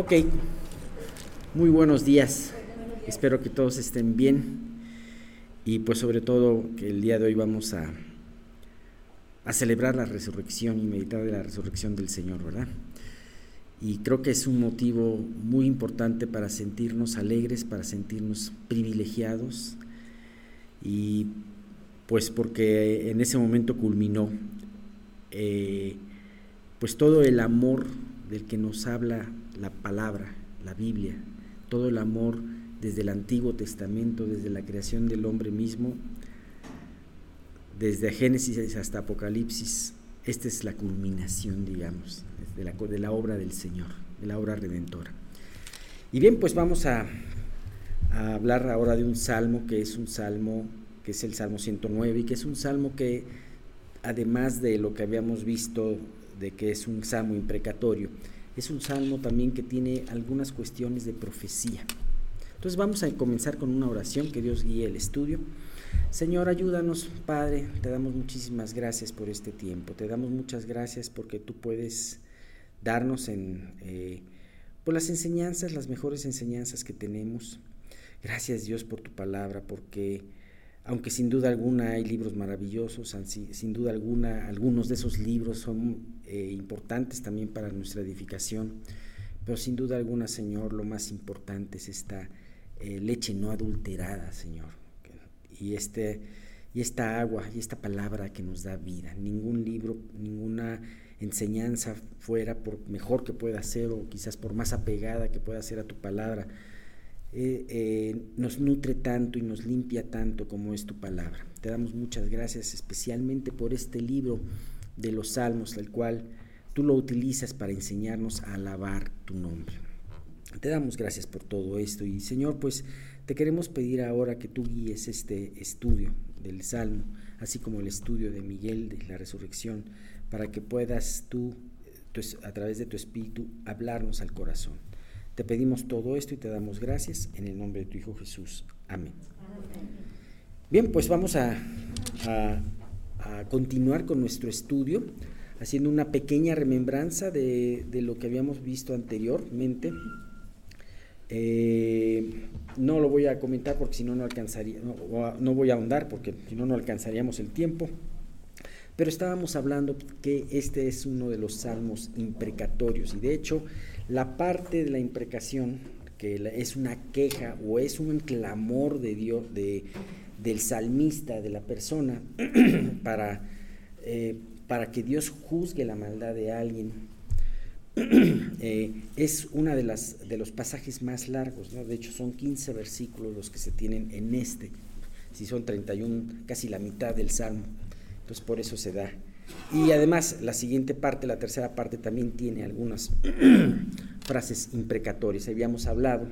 Ok, muy buenos días. Espero que todos estén bien y pues sobre todo que el día de hoy vamos a, a celebrar la resurrección y meditar de la resurrección del Señor, ¿verdad? Y creo que es un motivo muy importante para sentirnos alegres, para sentirnos privilegiados y pues porque en ese momento culminó eh, pues todo el amor del que nos habla la palabra, la Biblia, todo el amor desde el Antiguo Testamento, desde la creación del hombre mismo, desde Génesis hasta Apocalipsis, esta es la culminación, digamos, de la, obra del Señor, de la obra redentora. Y bien, pues vamos a, a hablar ahora de un salmo que es un salmo, que es el Salmo 109, y que es un salmo que, además de lo que habíamos visto, de que es un salmo imprecatorio, es un salmo también que tiene algunas cuestiones de profecía. Entonces vamos a comenzar con una oración, que Dios guíe el estudio. Señor, ayúdanos, Padre, te damos muchísimas gracias por este tiempo, te damos muchas gracias porque tú puedes darnos en, eh, por las enseñanzas, las mejores enseñanzas que tenemos. Gracias Dios por tu palabra, porque aunque sin duda alguna hay libros maravillosos, sin duda alguna algunos de esos libros son eh, importantes también para nuestra edificación, pero sin duda alguna, Señor, lo más importante es esta eh, leche no adulterada, Señor, y, este, y esta agua y esta palabra que nos da vida. Ningún libro, ninguna enseñanza fuera, por mejor que pueda ser o quizás por más apegada que pueda ser a tu palabra, eh, eh, nos nutre tanto y nos limpia tanto como es tu palabra. Te damos muchas gracias especialmente por este libro de los salmos, el cual tú lo utilizas para enseñarnos a alabar tu nombre. Te damos gracias por todo esto y Señor, pues te queremos pedir ahora que tú guíes este estudio del Salmo, así como el estudio de Miguel de la resurrección, para que puedas tú, a través de tu Espíritu, hablarnos al corazón. Te pedimos todo esto y te damos gracias en el nombre de tu Hijo Jesús. Amén. Bien, pues vamos a, continuar con nuestro estudio, haciendo una pequeña remembranza de, lo que habíamos visto anteriormente. Eh, no lo voy a comentar porque si no, no alcanzaría, no, no voy a ahondar porque si no, no alcanzaríamos el tiempo. Pero estábamos hablando que este es uno de los salmos imprecatorios y de hecho la parte de la imprecación, que es una queja o es un clamor de Dios, de, del salmista, de la persona, para, eh, para que Dios juzgue la maldad de alguien, eh, es uno de, las, de los pasajes más largos, de hecho son 15 versículos los que se tienen en este, si son 31, casi la mitad del Salmo, entonces por eso se da y además, la siguiente parte, la tercera parte, también tiene algunas frases imprecatorias. Habíamos hablado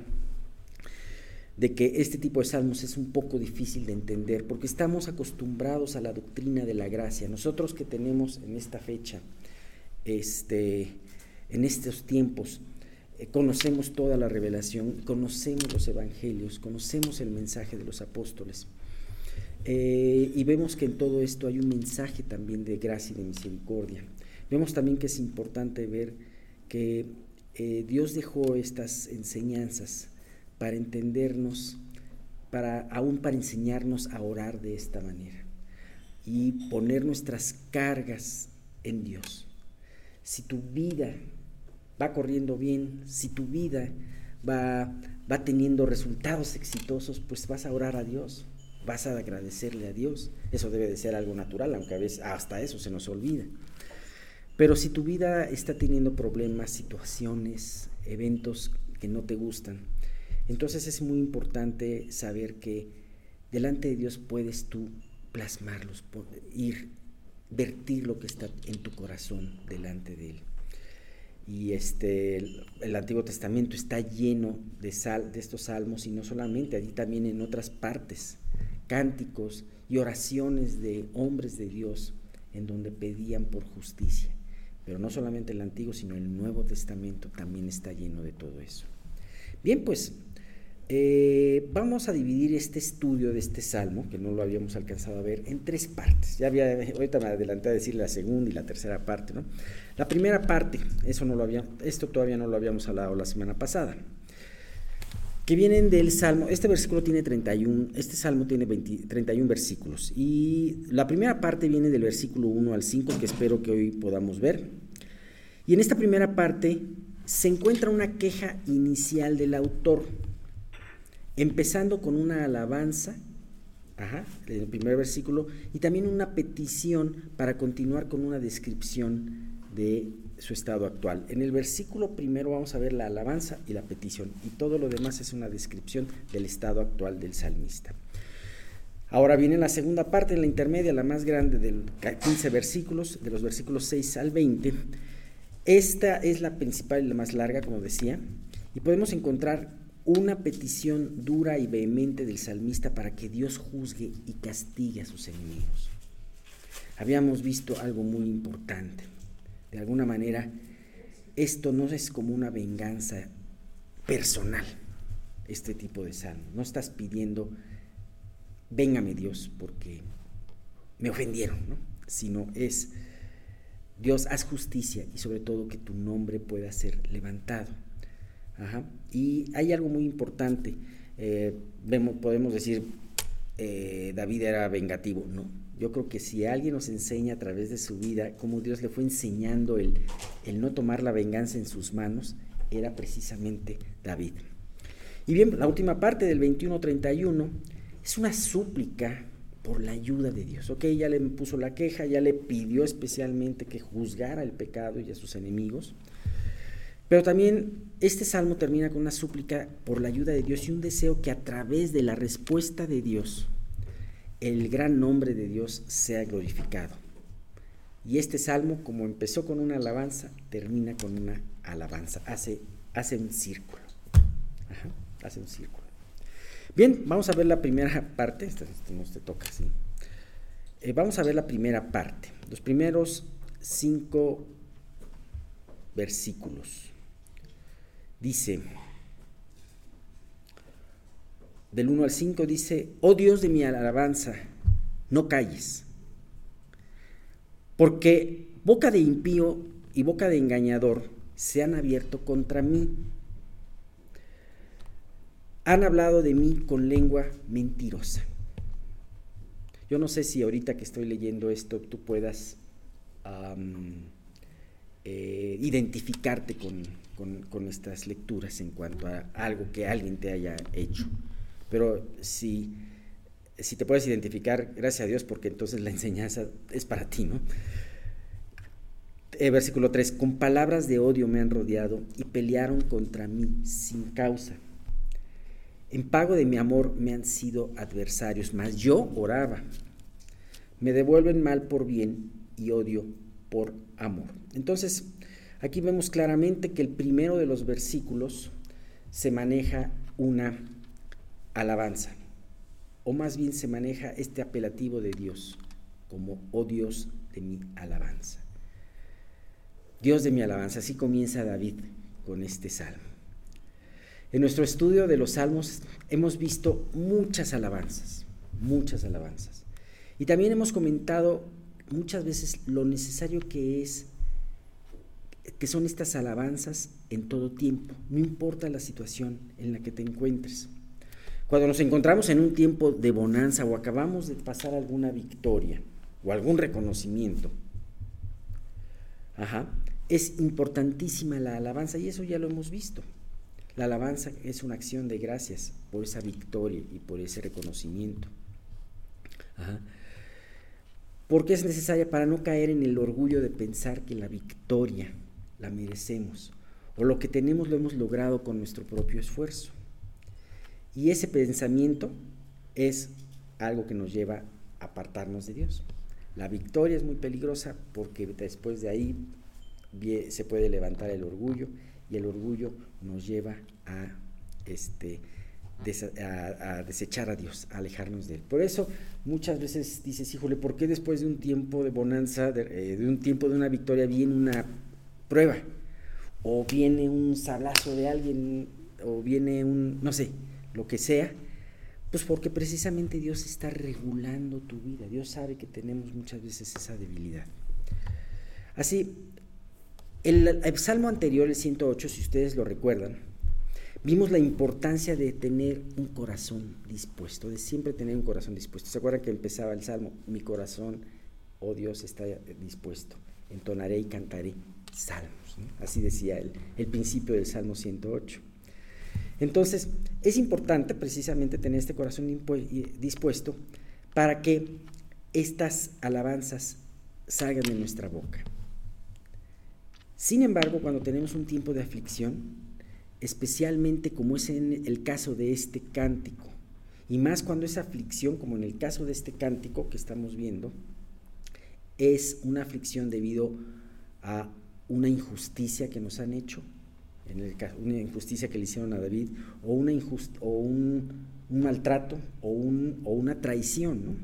de que este tipo de salmos es un poco difícil de entender porque estamos acostumbrados a la doctrina de la gracia. Nosotros que tenemos en esta fecha, este, en estos tiempos, eh, conocemos toda la revelación, conocemos los evangelios, conocemos el mensaje de los apóstoles. Eh, y vemos que en todo esto hay un mensaje también de gracia y de misericordia. Vemos también que es importante ver que eh, Dios dejó estas enseñanzas para entendernos, para, aún para enseñarnos a orar de esta manera y poner nuestras cargas en Dios. Si tu vida va corriendo bien, si tu vida va, va teniendo resultados exitosos, pues vas a orar a Dios vas a agradecerle a Dios. Eso debe de ser algo natural, aunque a veces hasta eso se nos olvida. Pero si tu vida está teniendo problemas, situaciones, eventos que no te gustan, entonces es muy importante saber que delante de Dios puedes tú plasmarlos, ir, vertir lo que está en tu corazón delante de Él. Y este, el, Antiguo Testamento está lleno de, sal, de estos salmos y no solamente, allí también en otras partes cánticos y oraciones de hombres de Dios en donde pedían por justicia. Pero no solamente el Antiguo, sino el Nuevo Testamento también está lleno de todo eso. Bien, pues Eh, vamos a dividir este estudio de este salmo, que no lo habíamos alcanzado a ver, en tres partes. Ya había, ahorita me adelanté a decir la segunda y la tercera parte, ¿no? La primera parte, eso no lo había, esto todavía no lo habíamos hablado la semana pasada, que vienen del salmo, este versículo tiene 31, este salmo tiene 31 versículos, y la primera parte viene del versículo 1 al 5, que espero que hoy podamos ver. Y en esta primera parte se encuentra una queja inicial del autor empezando con una alabanza, en el primer versículo, y también una petición para continuar con una descripción de su estado actual. En el versículo primero vamos a ver la alabanza y la petición, y todo lo demás es una descripción del estado actual del salmista. Ahora viene la segunda parte, en la intermedia, la más grande de 15 versículos, de los versículos 6 al 20. Esta es la principal y la más larga, como decía, y podemos encontrar una petición dura y vehemente del salmista para que Dios juzgue y castigue a sus enemigos. Habíamos visto algo muy importante. De alguna manera, esto no es como una venganza personal, este tipo de salmo. No estás pidiendo, véngame Dios, porque me ofendieron, ¿no? sino es, Dios, haz justicia y sobre todo que tu nombre pueda ser levantado. Y hay algo muy importante. Eh, vemos, podemos decir, eh, David era vengativo. No, yo creo que si alguien nos enseña a través de su vida cómo Dios le fue enseñando el, el no tomar la venganza en sus manos, era precisamente David. Y bien, la última parte del 21-31 es una súplica por la ayuda de Dios. Ok, ya le puso la queja, ya le pidió especialmente que juzgara el pecado y a sus enemigos. Pero también este salmo termina con una súplica por la ayuda de Dios y un deseo que a través de la respuesta de Dios, el gran nombre de Dios sea glorificado. Y este salmo, como empezó con una alabanza, termina con una alabanza. Hace, hace un círculo. hace un círculo. Bien, vamos a ver la primera parte. No te toca. Eh, vamos a ver la primera parte. Los primeros cinco versículos dice, del 1 al 5 dice, oh Dios de mi alabanza, no calles, porque boca de impío y boca de engañador se han abierto contra mí. Han hablado de mí con lengua mentirosa. Yo no sé si ahorita que estoy leyendo esto tú puedas eh, identificarte con, con, estas lecturas en cuanto a algo que alguien te haya hecho. Pero si, si te puedes identificar, gracias a Dios, porque entonces la enseñanza es para ti, ¿no? Eh, versículo 3, con palabras de odio me han rodeado y pelearon contra mí sin causa. En pago de mi amor me han sido adversarios, mas yo oraba. Me devuelven mal por bien y odio por amor. Entonces, Aquí vemos claramente que el primero de los versículos se maneja una alabanza, o más bien se maneja este apelativo de Dios como, oh Dios de mi alabanza. Dios de mi alabanza, así comienza David con este salmo. En nuestro estudio de los salmos hemos visto muchas alabanzas, muchas alabanzas. Y también hemos comentado muchas veces lo necesario que es que son estas alabanzas en todo tiempo, no importa la situación en la que te encuentres. Cuando nos encontramos en un tiempo de bonanza o acabamos de pasar alguna victoria o algún reconocimiento, es importantísima la alabanza y eso ya lo hemos visto. La alabanza es una acción de gracias por esa victoria y por ese reconocimiento. Porque es necesaria para no caer en el orgullo de pensar que la victoria la merecemos o lo que tenemos lo hemos logrado con nuestro propio esfuerzo. Y ese pensamiento es algo que nos lleva a apartarnos de Dios. La victoria es muy peligrosa porque después de ahí se puede levantar el orgullo y el orgullo nos lleva a, este, a, desechar a Dios, a alejarnos de Él. Por eso muchas veces dices, híjole, ¿por qué después de un tiempo de bonanza, de, eh, de un tiempo de una victoria, viene una prueba. O viene un sablazo de alguien, o viene un, no sé, lo que sea, pues porque precisamente Dios está regulando tu vida. Dios sabe que tenemos muchas veces esa debilidad. Así, el, salmo anterior, el 108, si ustedes lo recuerdan, vimos la importancia de tener un corazón dispuesto, de siempre tener un corazón dispuesto. ¿Se acuerdan que empezaba el salmo? Mi corazón, oh Dios, está dispuesto. Entonaré y cantaré salmos. Así decía el, el principio del salmo 108. Entonces, es importante precisamente tener este corazón dispuesto para que estas alabanzas salgan de nuestra boca. Sin embargo, cuando tenemos un tiempo de aflicción, especialmente como es en el caso de este cántico, y más cuando esa aflicción, como en el caso de este cántico que estamos viendo, es una aflicción debido a una injusticia que nos han hecho, en el caso, una injusticia que le hicieron a David, o, una o un, maltrato, o, un, o una traición.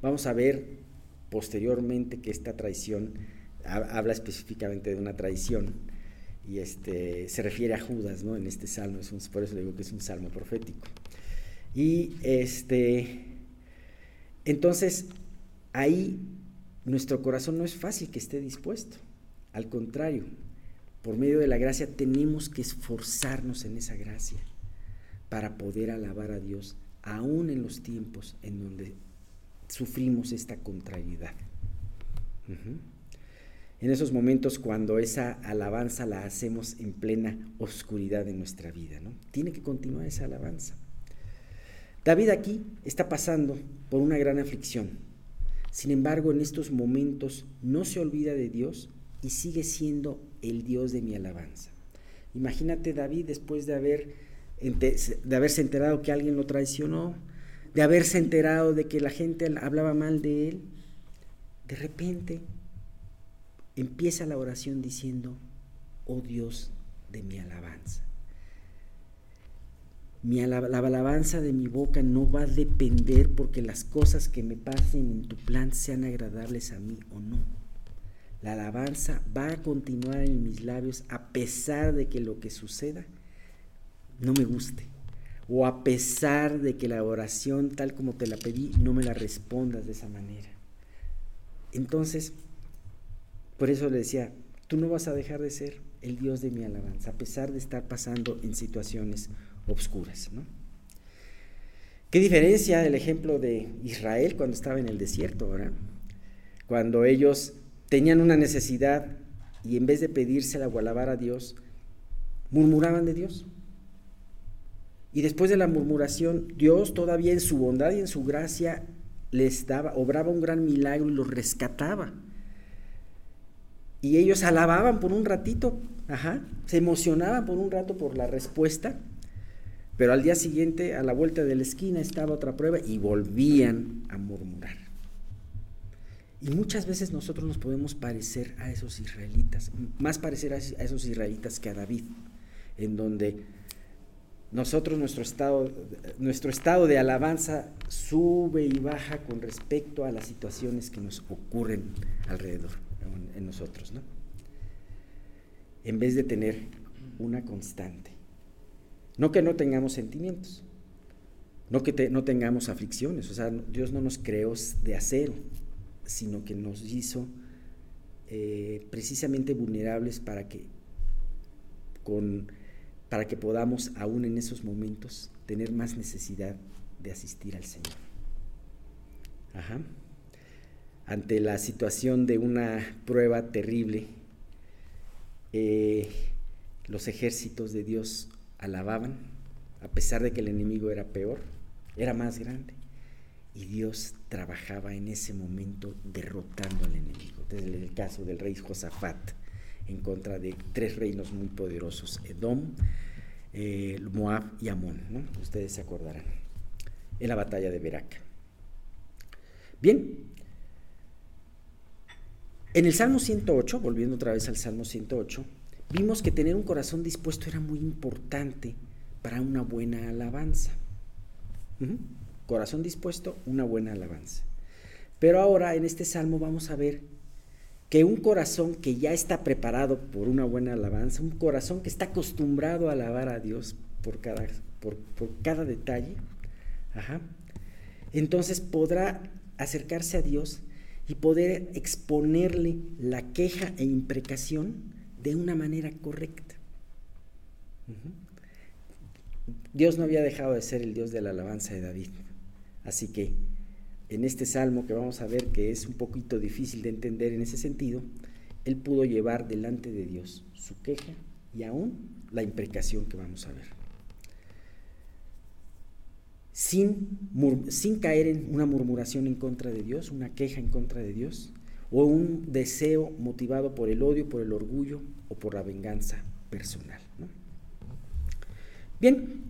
Vamos a ver posteriormente que esta traición habla específicamente de una traición y este, se refiere a Judas ¿no? en este salmo, es por eso le digo que es un salmo profético. Y este, entonces ahí nuestro corazón no es fácil que esté dispuesto, al contrario, por medio de la gracia tenemos que esforzarnos en esa gracia para poder alabar a Dios aún en los tiempos en donde sufrimos esta contrariedad. En esos momentos cuando esa alabanza la hacemos en plena oscuridad de nuestra vida, ¿no? Tiene que continuar esa alabanza. David aquí está pasando por una gran aflicción. Sin embargo, en estos momentos no se olvida de Dios y sigue siendo el Dios de mi alabanza. Imagínate David después de, haber, de haberse enterado que alguien lo traicionó, de haberse enterado de que la gente hablaba mal de él, de repente empieza la oración diciendo, oh Dios de mi alabanza. Mi la alabanza de mi boca no va a depender porque las cosas que me pasen en tu plan sean agradables a mí o no la alabanza va a continuar en mis labios a pesar de que lo que suceda no me guste. O a pesar de que la oración tal como te la pedí no me la respondas de esa manera. Entonces, por eso le decía, tú no vas a dejar de ser el Dios de mi alabanza, a pesar de estar pasando en situaciones obscuras. ¿Qué diferencia del ejemplo de Israel cuando estaba en el desierto, ¿verdad? Cuando ellos tenían una necesidad y en vez de pedírsela o alabar a Dios, murmuraban de Dios. Y después de la murmuración, Dios todavía en su bondad y en su gracia les daba, obraba un gran milagro y los rescataba. Y ellos alababan por un ratito, ajá, se emocionaban por un rato por la respuesta, pero al día siguiente, a la vuelta de la esquina, estaba otra prueba y volvían a murmurar. Y muchas veces nosotros nos podemos parecer a esos israelitas, más parecer a esos israelitas que a David, en donde nosotros, nuestro estado, nuestro estado de alabanza sube y baja con respecto a las situaciones que nos ocurren alrededor, en, nosotros, ¿no? En vez de tener una constante. No que no tengamos sentimientos, no que no tengamos aflicciones, o sea, Dios no nos creó de acero, sino que nos hizo eh, precisamente vulnerables para que, con, para que podamos, aún en esos momentos, tener más necesidad de asistir al Señor. Ante la situación de una prueba terrible, eh, los ejércitos de Dios alababan, a pesar de que el enemigo era peor, era más grande y Dios trabajaba en ese momento derrotando al enemigo. Desde el caso del rey Josafat en contra de tres reinos muy poderosos, Edom, eh, Moab y Amón, ustedes se acordarán, en la batalla de Berac. Bien, en el Salmo 108, volviendo otra vez al Salmo 108, vimos que tener un corazón dispuesto era muy importante para una buena alabanza corazón dispuesto, una buena alabanza. Pero ahora en este salmo vamos a ver que un corazón que ya está preparado por una buena alabanza, un corazón que está acostumbrado a alabar a Dios, por cada, por, cada detalle, entonces podrá acercarse a Dios y poder exponerle la queja e imprecación de una manera correcta. Dios no había dejado de ser el Dios de la alabanza de David. Así que en este salmo que vamos a ver que es un poquito difícil de entender en ese sentido, él pudo llevar delante de Dios su queja y aún la imprecación que vamos a ver. Sin, sin caer en una murmuración en contra de Dios, una queja en contra de Dios, o un deseo motivado por el odio, por el orgullo o por la venganza personal. Bien,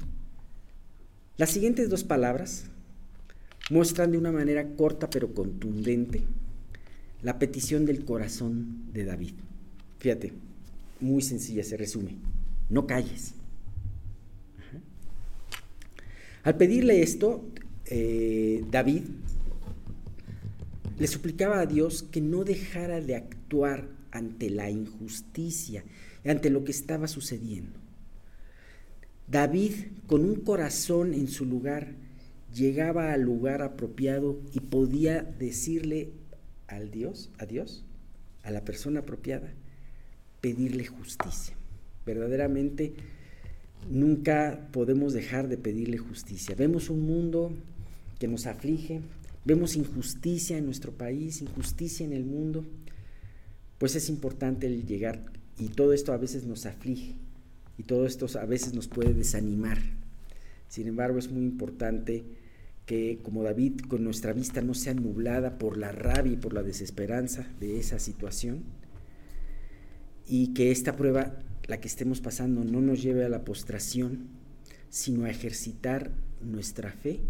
las siguientes dos palabras muestran de una manera corta pero contundente la petición del corazón de David. Fíjate, muy sencilla se resume, no calles. Al pedirle esto, eh, David le suplicaba a Dios que no dejara de actuar ante la injusticia, ante lo que estaba sucediendo. David, con un corazón en su lugar, llegaba al lugar apropiado y podía decirle al Dios, a Dios, a la persona apropiada, pedirle justicia. Verdaderamente nunca podemos dejar de pedirle justicia. Vemos un mundo que nos aflige, vemos injusticia en nuestro país, injusticia en el mundo, pues es importante el llegar y todo esto a veces nos aflige y todo esto a veces nos puede desanimar. Sin embargo, es muy importante que como David, con nuestra vista no sea nublada por la rabia y por la desesperanza de esa situación y que esta prueba, la que estemos pasando, no nos lleve a la postración, sino a ejercitar nuestra fe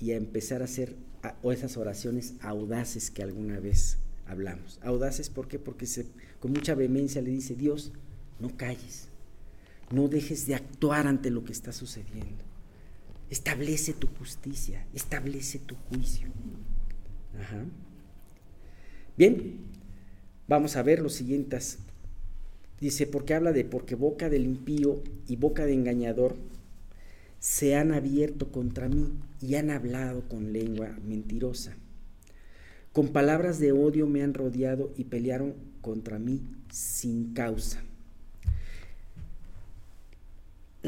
y a empezar a hacer esas oraciones audaces que alguna vez hablamos. Audaces, ¿por qué? Porque con mucha vehemencia le dice, Dios, no calles, no dejes de actuar ante lo que está sucediendo. Establece tu justicia, establece tu juicio. Bien, vamos a ver los siguientes. Dice, porque habla de porque boca del impío y boca de engañador se han abierto contra mí y han hablado con lengua mentirosa. Con palabras de odio me han rodeado y pelearon contra mí sin causa.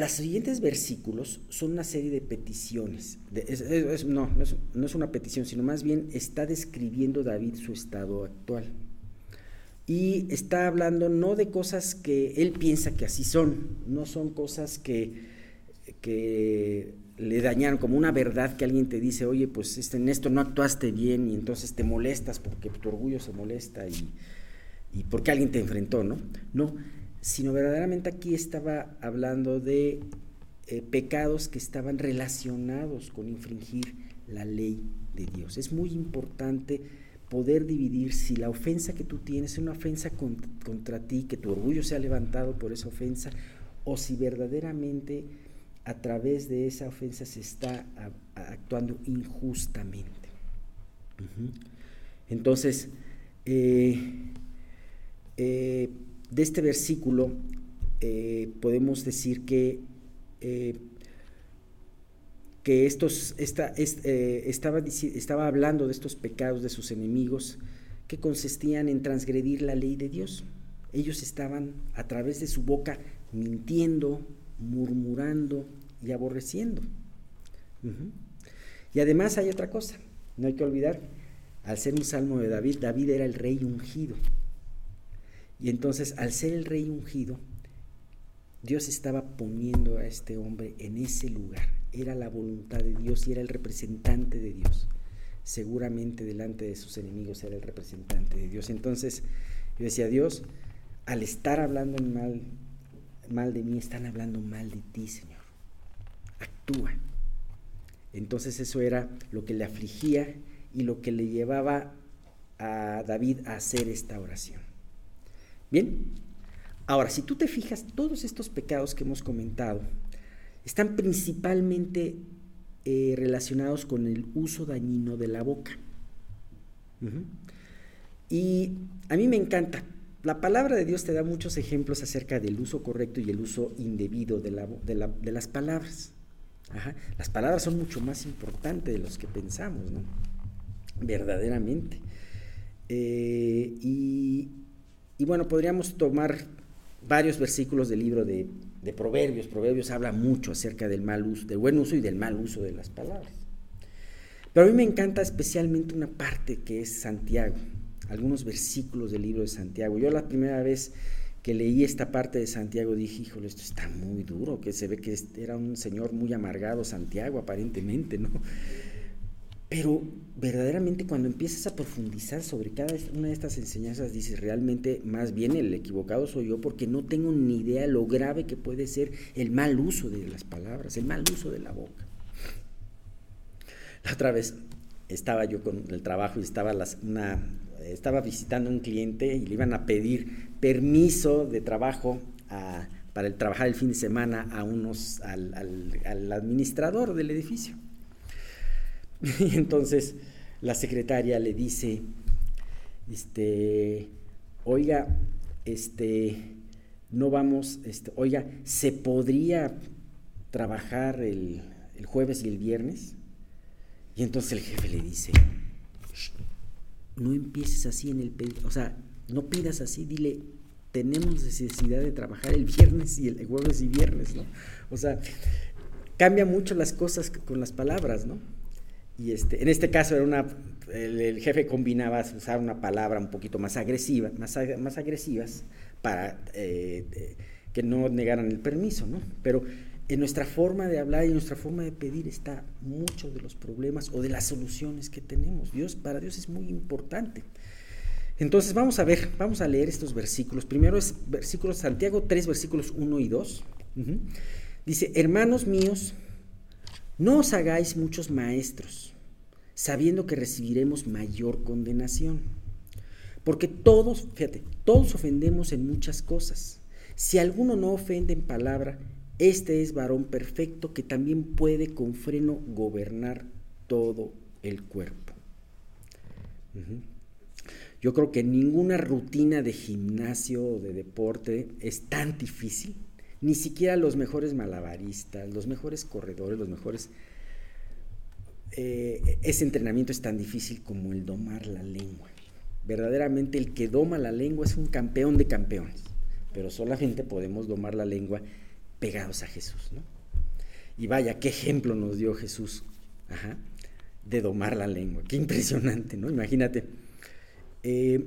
Los siguientes versículos son una serie de peticiones. no, no es, una petición, sino más bien está describiendo David su estado actual. Y está hablando no de cosas que él piensa que así son, no son cosas que, que le dañaron, como una verdad que alguien te dice, oye, pues este, en esto no actuaste bien y entonces te molestas porque tu orgullo se molesta y, y porque alguien te enfrentó, ¿no? No, sino verdaderamente aquí estaba hablando de eh, pecados que estaban relacionados con infringir la ley de Dios. Es muy importante poder dividir si la ofensa que tú tienes es una ofensa contra ti, que tu orgullo se ha levantado por esa ofensa, o si verdaderamente a través de esa ofensa se está actuando injustamente. Entonces, eh, eh, de este versículo eh, podemos decir que, eh, que estos, esta, eh, estaba, estaba hablando de estos pecados de sus enemigos que consistían en transgredir la ley de Dios. Ellos estaban a través de su boca mintiendo, murmurando y aborreciendo. Y además hay otra cosa, no hay que olvidar, al ser un salmo de David, David era el rey ungido. Y entonces, al ser el rey ungido, Dios estaba poniendo a este hombre en ese lugar. Era la voluntad de Dios y era el representante de Dios. Seguramente delante de sus enemigos era el representante de Dios. Entonces, yo decía, Dios, al estar hablando mal, mal de mí, están hablando mal de ti, Señor. Actúa. Entonces eso era lo que le afligía y lo que le llevaba a David a hacer esta oración. Bien, ahora, si tú te fijas, todos estos pecados que hemos comentado están principalmente eh, relacionados con el uso dañino de la boca. Y a mí me encanta la palabra de Dios te da muchos ejemplos acerca del uso correcto y el uso indebido de, de, las palabras. Las palabras son mucho más importantes de los que pensamos, ¿no? Verdaderamente. Eh, y, bueno, podríamos tomar varios versículos del libro de, de, Proverbios. Proverbios habla mucho acerca del mal uso, del buen uso y del mal uso de las palabras. Pero a mí me encanta especialmente una parte que es Santiago algunos versículos del libro de Santiago. Yo la primera vez que leí esta parte de Santiago dije, híjole, esto está muy duro, que se ve que era un señor muy amargado Santiago aparentemente, ¿no? Pero verdaderamente cuando empiezas a profundizar sobre cada una de estas enseñanzas, dices, realmente más bien el equivocado soy yo porque no tengo ni idea lo grave que puede ser el mal uso de las palabras, el mal uso de la boca. La otra vez estaba yo con el trabajo y estaba una, estaba visitando un cliente y le iban a pedir permiso de trabajo para el trabajar el fin de semana a unos, al, administrador del edificio. Y entonces la secretaria le dice, este, oiga, este, no vamos, este, oiga, ¿se podría trabajar el, el jueves y el viernes? Y entonces el jefe le dice, no empieces así en el pedido, o sea, no pidas así, dile, tenemos necesidad de trabajar el viernes y el jueves y viernes, ¿no? O sea, cambia mucho las cosas con las palabras, ¿no? Y este, en este caso era una, el, jefe combinaba usar una palabra un poquito más agresiva, más, más agresivas para eh, eh, que no negaran el permiso, ¿no? Pero en nuestra forma de hablar y en nuestra forma de pedir está mucho de los problemas o de las soluciones que tenemos. Dios, para Dios es muy importante. Entonces vamos a ver, vamos a leer estos versículos. Primero es versículos Santiago 3, versículos 1 y 2. Dice, hermanos míos, no os hagáis muchos maestros, sabiendo que recibiremos mayor condenación. Porque todos, fíjate, todos ofendemos en muchas cosas. Si alguno no ofende en palabra, este es varón perfecto que también puede con freno gobernar todo el cuerpo. Yo creo que ninguna rutina de gimnasio o de deporte es tan difícil. Ni siquiera los mejores malabaristas, los mejores corredores, los mejores... Eh, ese entrenamiento es tan difícil como el domar la lengua. Verdaderamente el que doma la lengua es un campeón de campeones, pero solamente podemos domar la lengua pegados a Jesús, ¿no? Y vaya, qué ejemplo nos dio Jesús de domar la lengua. Qué impresionante, ¿no? Imagínate. Eh,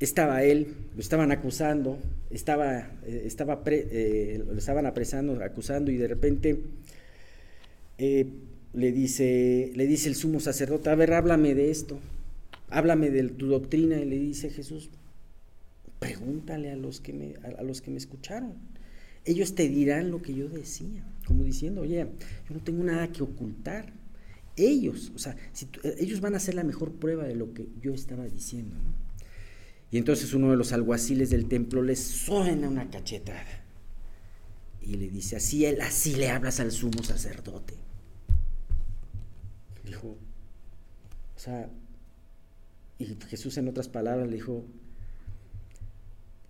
estaba él, lo estaban acusando, estaba, eh, estaba eh, lo estaban apresando, acusando, y de repente le, dice, le dice el sumo sacerdote, a ver, háblame de esto, háblame de tu doctrina, y le dice Jesús, pregúntale a los que me, a los que me escucharon ellos te dirán lo que yo decía, como diciendo, oye, yo no tengo nada que ocultar. Ellos, o sea, eh, ellos van a ser la mejor prueba de lo que yo estaba diciendo. ¿no? Y entonces uno de los alguaciles del templo les suena una cachetada y le dice, así, él, así le hablas al sumo sacerdote. Dijo, o sea, y Jesús en otras palabras le dijo,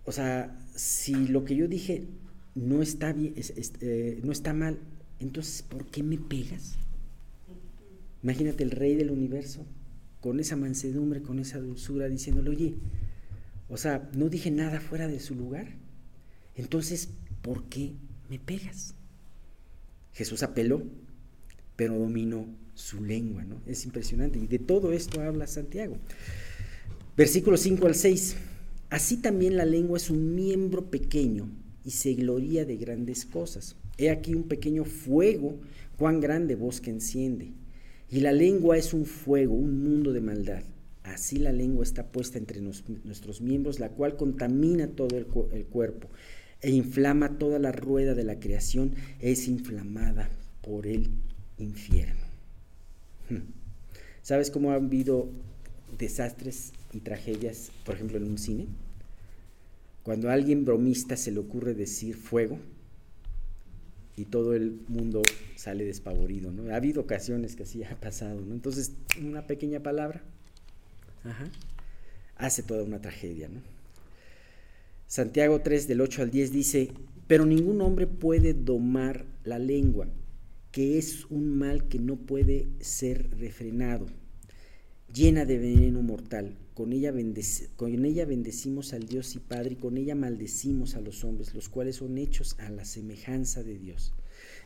o sea, si lo que yo dije no está, bien, eh, no está mal, entonces ¿por qué me pegas? Imagínate el rey del universo con esa mansedumbre, con esa dulzura, diciéndole, oye, o sea, no dije nada fuera de su lugar, entonces ¿por qué me pegas? Jesús apeló, pero dominó su lengua, ¿no? Es impresionante. Y de todo esto habla Santiago. Versículo 5 al 6. Así también la lengua es un miembro pequeño y se gloría de grandes cosas. He aquí un pequeño fuego, cuán grande bosque enciende. Y la lengua es un fuego, un mundo de maldad. Así la lengua está puesta entre nuestros miembros, la cual contamina todo el, cuerpo e inflama toda la rueda de la creación, es inflamada por el infierno. Hmm. ¿Sabes cómo han habido desastres y tragedias, por ejemplo, en un cine? Cuando a alguien bromista se le ocurre decir fuego y todo el mundo sale despavorido, ¿no? Ha habido ocasiones que así ha pasado, ¿no? Entonces, una pequeña palabra hace toda una tragedia, ¿no? Santiago 3 del 8 al 10 dice, pero ningún hombre puede domar la lengua, que es un mal que no puede ser refrenado, llena de veneno mortal. Con ella, con ella bendecimos al Dios y Padre y con ella maldecimos a los hombres, los cuales son hechos a la semejanza de Dios.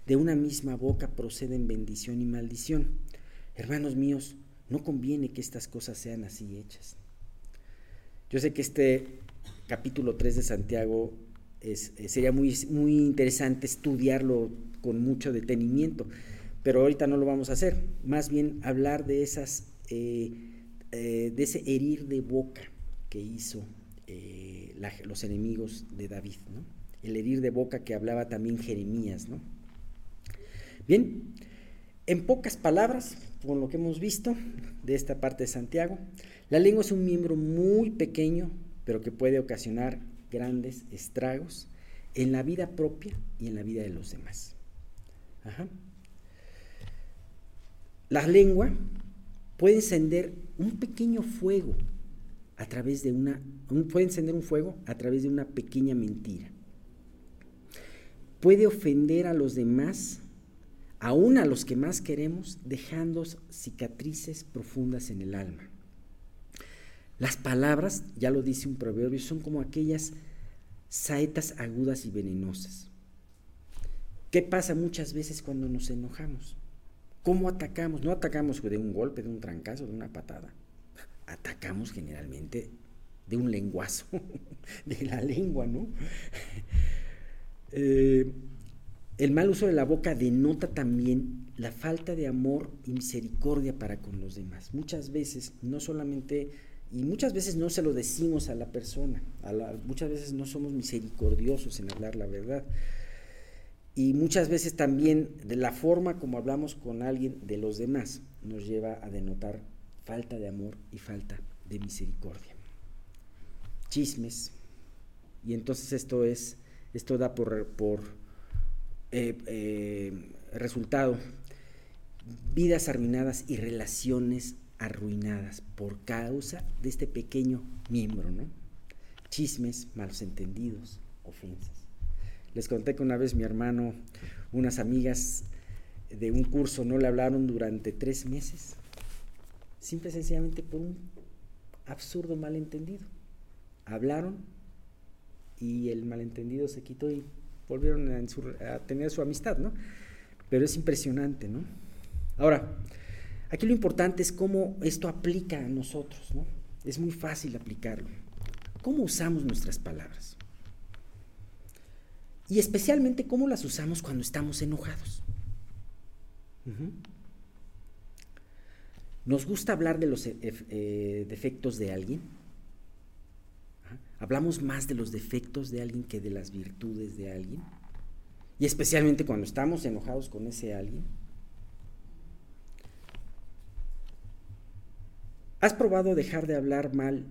De una misma boca proceden bendición y maldición. Hermanos míos, no conviene que estas cosas sean así hechas. Yo sé que este capítulo 3 de Santiago es, eh, sería muy, muy interesante estudiarlo con mucho detenimiento, pero ahorita no lo vamos a hacer. Más bien hablar de esas, eh, eh, de ese herir de boca que hizo los enemigos de David, ¿no? El herir de boca que hablaba también Jeremías, ¿no? Bien, en pocas palabras, con lo que hemos visto de esta parte de Santiago, la lengua es un miembro muy pequeño, pero que puede ocasionar grandes estragos en la vida propia y en la vida de los demás. La lengua puede encender un pequeño fuego a través de una, puede encender un fuego a través de una pequeña mentira. Puede ofender a los demás aún a los que más queremos, dejando cicatrices profundas en el alma. Las palabras, ya lo dice un proverbio, son como aquellas saetas agudas y venenosas. ¿Qué pasa muchas veces cuando nos enojamos? ¿Cómo atacamos? No atacamos de un golpe, de un trancazo, de una patada. Atacamos generalmente de un lenguazo, de la lengua, ¿no? eh, el mal uso de la boca denota también la falta de amor y misericordia para con los demás. Muchas veces, no solamente, y muchas veces no se lo decimos a la persona, muchas veces no somos misericordiosos en hablar la verdad. Y muchas veces también de la forma como hablamos con alguien de los demás nos lleva a denotar falta de amor y falta de misericordia. Chismes. Y entonces esto es, esto da por, por eh, eh, resultado, vidas arruinadas y relaciones arruinadas por causa de este pequeño miembro, ¿no? Chismes, malos entendidos, ofensas. Les conté que una vez mi hermano, unas amigas de un curso no le hablaron durante tres meses, simple y sencillamente por un absurdo malentendido. Hablaron y el malentendido se quitó y volvieron a, tener su amistad, ¿no? Pero es impresionante, ¿no? Ahora, aquí lo importante es cómo esto aplica a nosotros, ¿no? Es muy fácil aplicarlo. ¿Cómo usamos nuestras palabras? Y especialmente cómo las usamos cuando estamos enojados. ¿Nos gusta hablar de los eh, eh, defectos de alguien? Hablamos más de los defectos de alguien que de las virtudes de alguien. Y especialmente cuando estamos enojados con ese alguien. ¿Has probado dejar de hablar mal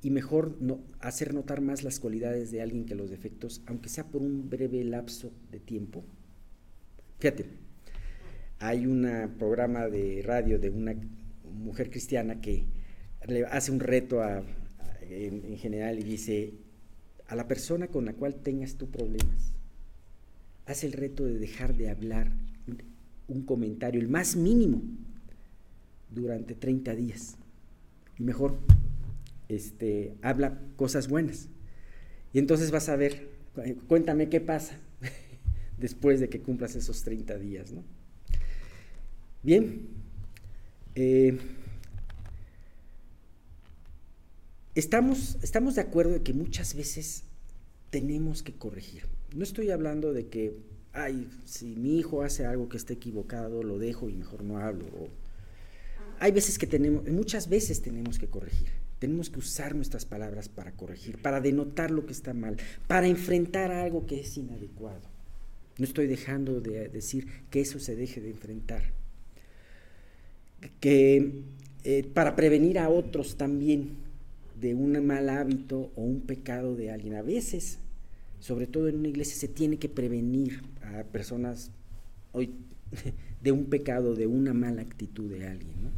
y mejor hacer notar más las cualidades de alguien que los defectos, aunque sea por un breve lapso de tiempo? Fíjate, hay un programa de radio de una mujer cristiana que le hace un reto a, en, general y dice, a la persona con la cual tengas tú problemas, haz el reto de dejar de hablar un comentario, el más mínimo, durante 30 días. Y mejor, este, habla cosas buenas. Y entonces vas a ver, cuéntame qué pasa después de que cumplas esos 30 días, ¿no? Bien, eh, Estamos, estamos de acuerdo de que muchas veces tenemos que corregir. No estoy hablando de que, ay, si mi hijo hace algo que esté equivocado, lo dejo y mejor no hablo. hay veces que tenemos, muchas veces tenemos que corregir. Tenemos que usar nuestras palabras para corregir, para denotar lo que está mal, para enfrentar algo que es inadecuado. No estoy dejando de decir que eso se deje de enfrentar. Que eh, para prevenir a otros también de un mal hábito o un pecado de alguien. A veces, sobre todo en una iglesia, se tiene que prevenir a personas de un pecado, de una mala actitud de alguien, ¿no?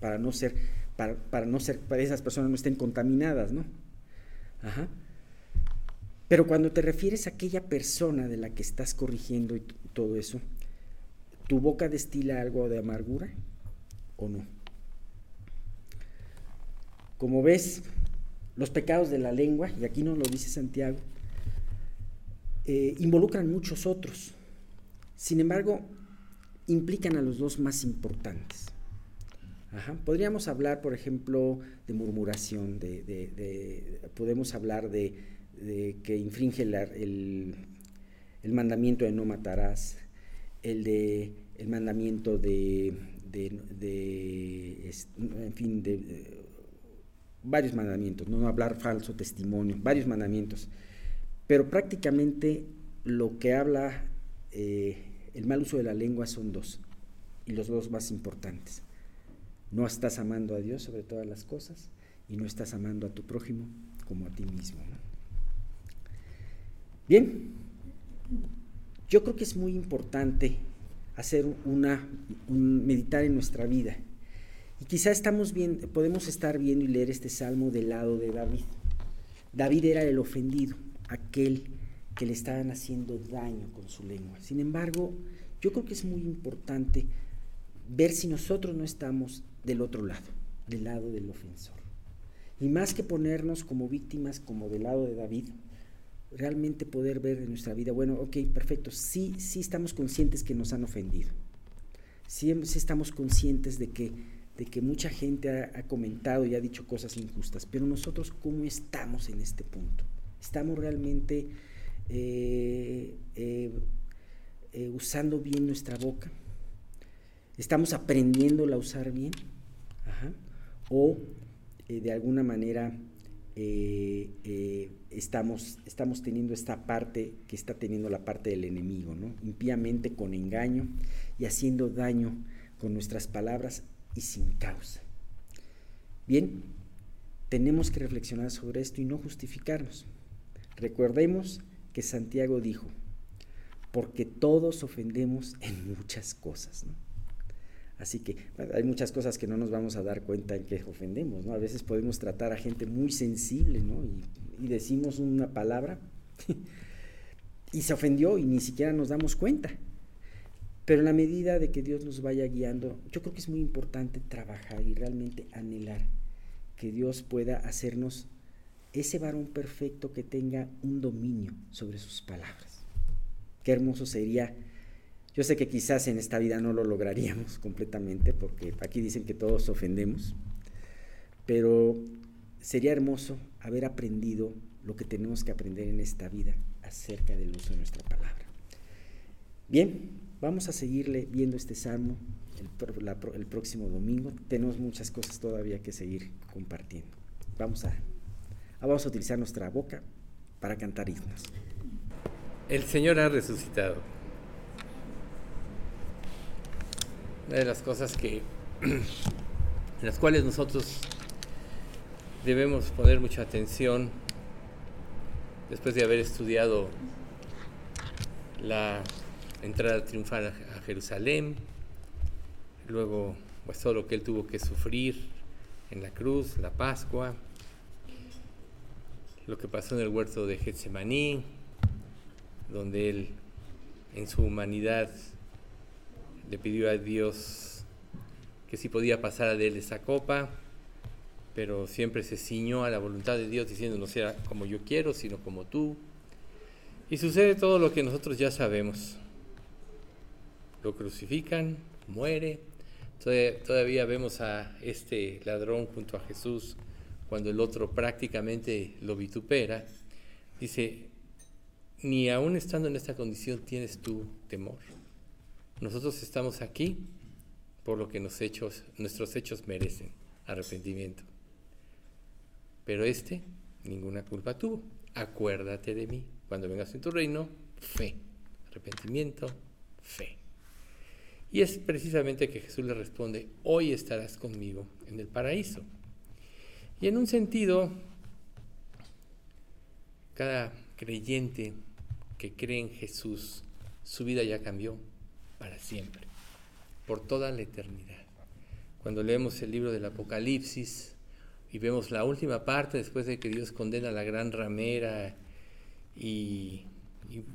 Para no ser, para, para no ser, para esas personas no estén contaminadas, ¿no? Ajá. Pero cuando te refieres a aquella persona de la que estás corrigiendo y todo eso, ¿tu boca destila algo de amargura o no? Como ves, los pecados de la lengua, y aquí nos lo dice Santiago, eh, involucran muchos otros. Sin embargo, implican a los dos más importantes. Podríamos hablar, por ejemplo, de murmuración, de, podemos hablar de, que infringe el, el, mandamiento de no matarás, el, de, el mandamiento de, en fin, de varios mandamientos, no hablar falso testimonio, varios mandamientos. Pero prácticamente lo que habla eh, el mal uso de la lengua son dos, y los dos más importantes. No estás amando a Dios sobre todas las cosas y no estás amando a tu prójimo como a ti mismo. Bien, yo creo que es muy importante hacer una, meditar en nuestra vida. Y quizá estamos bien, podemos estar viendo y leer este salmo del lado de David. David era el ofendido, aquel que le estaban haciendo daño con su lengua. Sin embargo, yo creo que es muy importante ver si nosotros no estamos del otro lado, del lado del ofensor. Y más que ponernos como víctimas, como del lado de David, realmente poder ver en nuestra vida, bueno, ok, perfecto, sí, sí estamos conscientes que nos han ofendido. Sí, estamos conscientes de que, de que mucha gente ha, comentado y ha dicho cosas injustas, pero nosotros, ¿cómo estamos en este punto? ¿Estamos realmente eh, eh, eh, usando bien nuestra boca? ¿Estamos aprendiéndola a usar bien? ¿O de alguna manera estamos, estamos teniendo esta parte que está teniendo la parte del enemigo, ¿no? Impíamente, con engaño y haciendo daño con nuestras palabras y sin causa. Bien, tenemos que reflexionar sobre esto y no justificarnos. Recordemos que Santiago dijo, porque todos ofendemos en muchas cosas. Así que hay muchas cosas que no nos vamos a dar cuenta en que ofendemos. ¿no? A veces podemos tratar a gente muy sensible ¿no? y, decimos una palabra y se ofendió y ni siquiera nos damos cuenta. Pero en la medida de que Dios nos vaya guiando, yo creo que es muy importante trabajar y realmente anhelar que Dios pueda hacernos ese varón perfecto que tenga un dominio sobre sus palabras. Qué hermoso sería. Yo sé que quizás en esta vida no lo lograríamos completamente, porque aquí dicen que todos ofendemos, pero sería hermoso haber aprendido lo que tenemos que aprender en esta vida acerca del uso de nuestra palabra. Bien, vamos a seguirle viendo este salmo el, próximo domingo. Tenemos muchas cosas todavía que seguir compartiendo. Vamos a Ah, vamos a utilizar nuestra boca para cantar himnos. El Señor ha resucitado. Una de las cosas que en las cuales nosotros debemos poner mucha atención después de haber estudiado la entrada triunfal a Jerusalén, luego pues todo lo que él tuvo que sufrir en la cruz, la Pascua, lo que pasó en el huerto de Getsemaní, donde él en su humanidad le pidió a Dios que si podía pasar de él esa copa, pero siempre se ciñó a la voluntad de Dios diciendo no sea como yo quiero, sino como tú. Y sucede todo lo que nosotros ya sabemos. Lo crucifican, muere. Todavía vemos a este ladrón junto a Jesús cuando el otro prácticamente lo vitupera, dice, ni aún estando en esta condición tienes tú temor. Nosotros estamos aquí por lo que nuestros hechos merecen, arrepentimiento. Pero este ninguna culpa tuvo. Acuérdate de mí. Cuando vengas en tu reino, fe. Arrepentimiento, fe. Y es precisamente que Jesús le responde, hoy estarás conmigo en el paraíso. Y en un sentido, cada creyente que cree en Jesús, su vida ya cambió para siempre, por toda la eternidad. Cuando leemos el libro del Apocalipsis y vemos la última parte después de que Dios condena a la gran ramera y,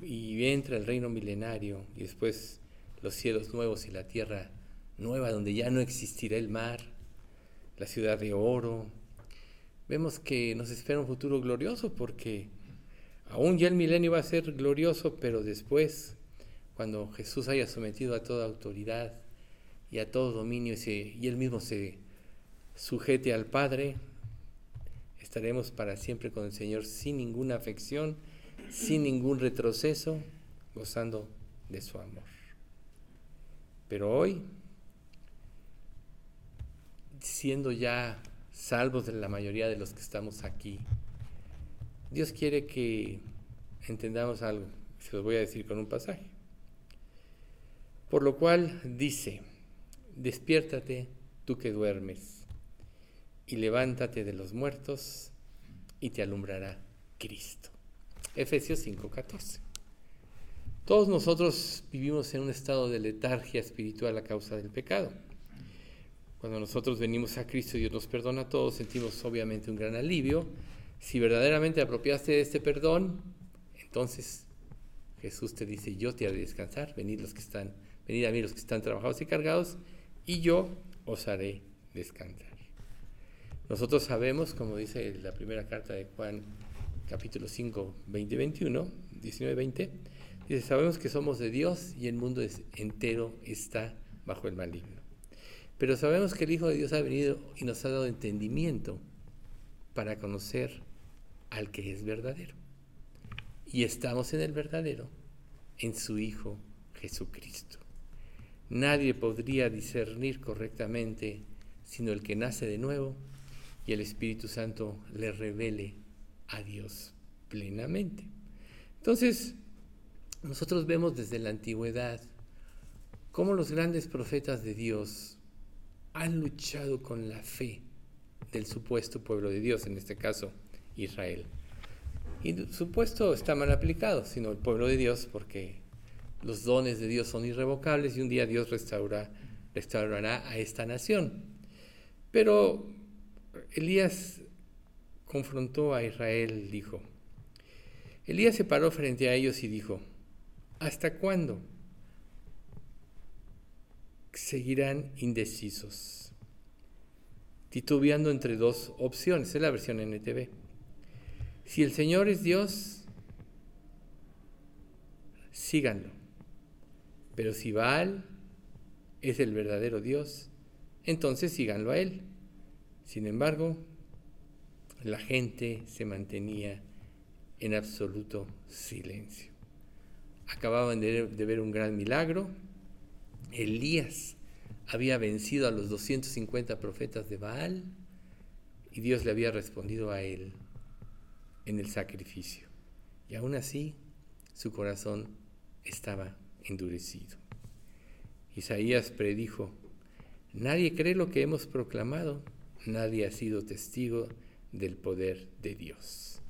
y, entra el reino milenario y después los cielos nuevos y la tierra nueva donde ya no existirá el mar, la ciudad de oro. Vemos que nos espera un futuro glorioso porque aún ya el milenio va a ser glorioso, pero después, cuando Jesús haya sometido a toda autoridad y a todo dominio y, y él mismo se sujete al Padre, estaremos para siempre con el Señor sin ninguna afección, sin ningún retroceso, gozando de su amor. Pero hoy, siendo ya salvos de la mayoría de los que estamos aquí, Dios quiere que entendamos algo. Se los voy a decir con un pasaje. Por lo cual dice, despiértate tú que duermes, y levántate de los muertos, y te alumbrará Cristo. Efesios 5:14. Todos nosotros vivimos en un estado de letargia espiritual a causa del pecado. Cuando nosotros venimos a Cristo y Dios nos perdona a todos, sentimos obviamente un gran alivio. Si verdaderamente apropiaste de este perdón, entonces Jesús te dice, yo te haré descansar, venid los que están, venid a mí los que están trabajados y cargados, y yo os haré descansar. Nosotros sabemos, como dice la primera carta de Juan, capítulo 5, 20, 21, 19, 20, dice, sabemos que somos de Dios y el mundo entero está bajo el maligno. Pero sabemos que el Hijo de Dios ha venido y nos ha dado entendimiento para conocer al que es verdadero. Y estamos en el verdadero, en su Hijo Jesucristo. Nadie podría discernir correctamente sino el que nace de nuevo y el Espíritu Santo le revele a Dios plenamente. Entonces, nosotros vemos desde la antigüedad cómo los grandes profetas de Dios han luchado con la fe del supuesto pueblo de Dios, en este caso Israel. Y supuesto está mal aplicado, sino el pueblo de Dios, porque los dones de Dios son irrevocables y un día Dios restaurará a esta nación. Pero Elías confrontó a Israel, dijo, Elías se paró frente a ellos y dijo, ¿hasta cuándo seguirán indecisos? Titubeando entre dos opciones, es la versión NTV. Si el Señor es Dios, síganlo. Pero si Baal es el verdadero Dios, entonces síganlo a Él. Sin embargo, la gente se mantenía en absoluto silencio. Acababan de, ver un gran milagro. Elías había vencido a los 250 profetas de Baal y Dios le había respondido a él en el sacrificio. Y aún así su corazón estaba endurecido. Isaías predijo, nadie cree lo que hemos proclamado nadie ha sido testigo del poder de Dios.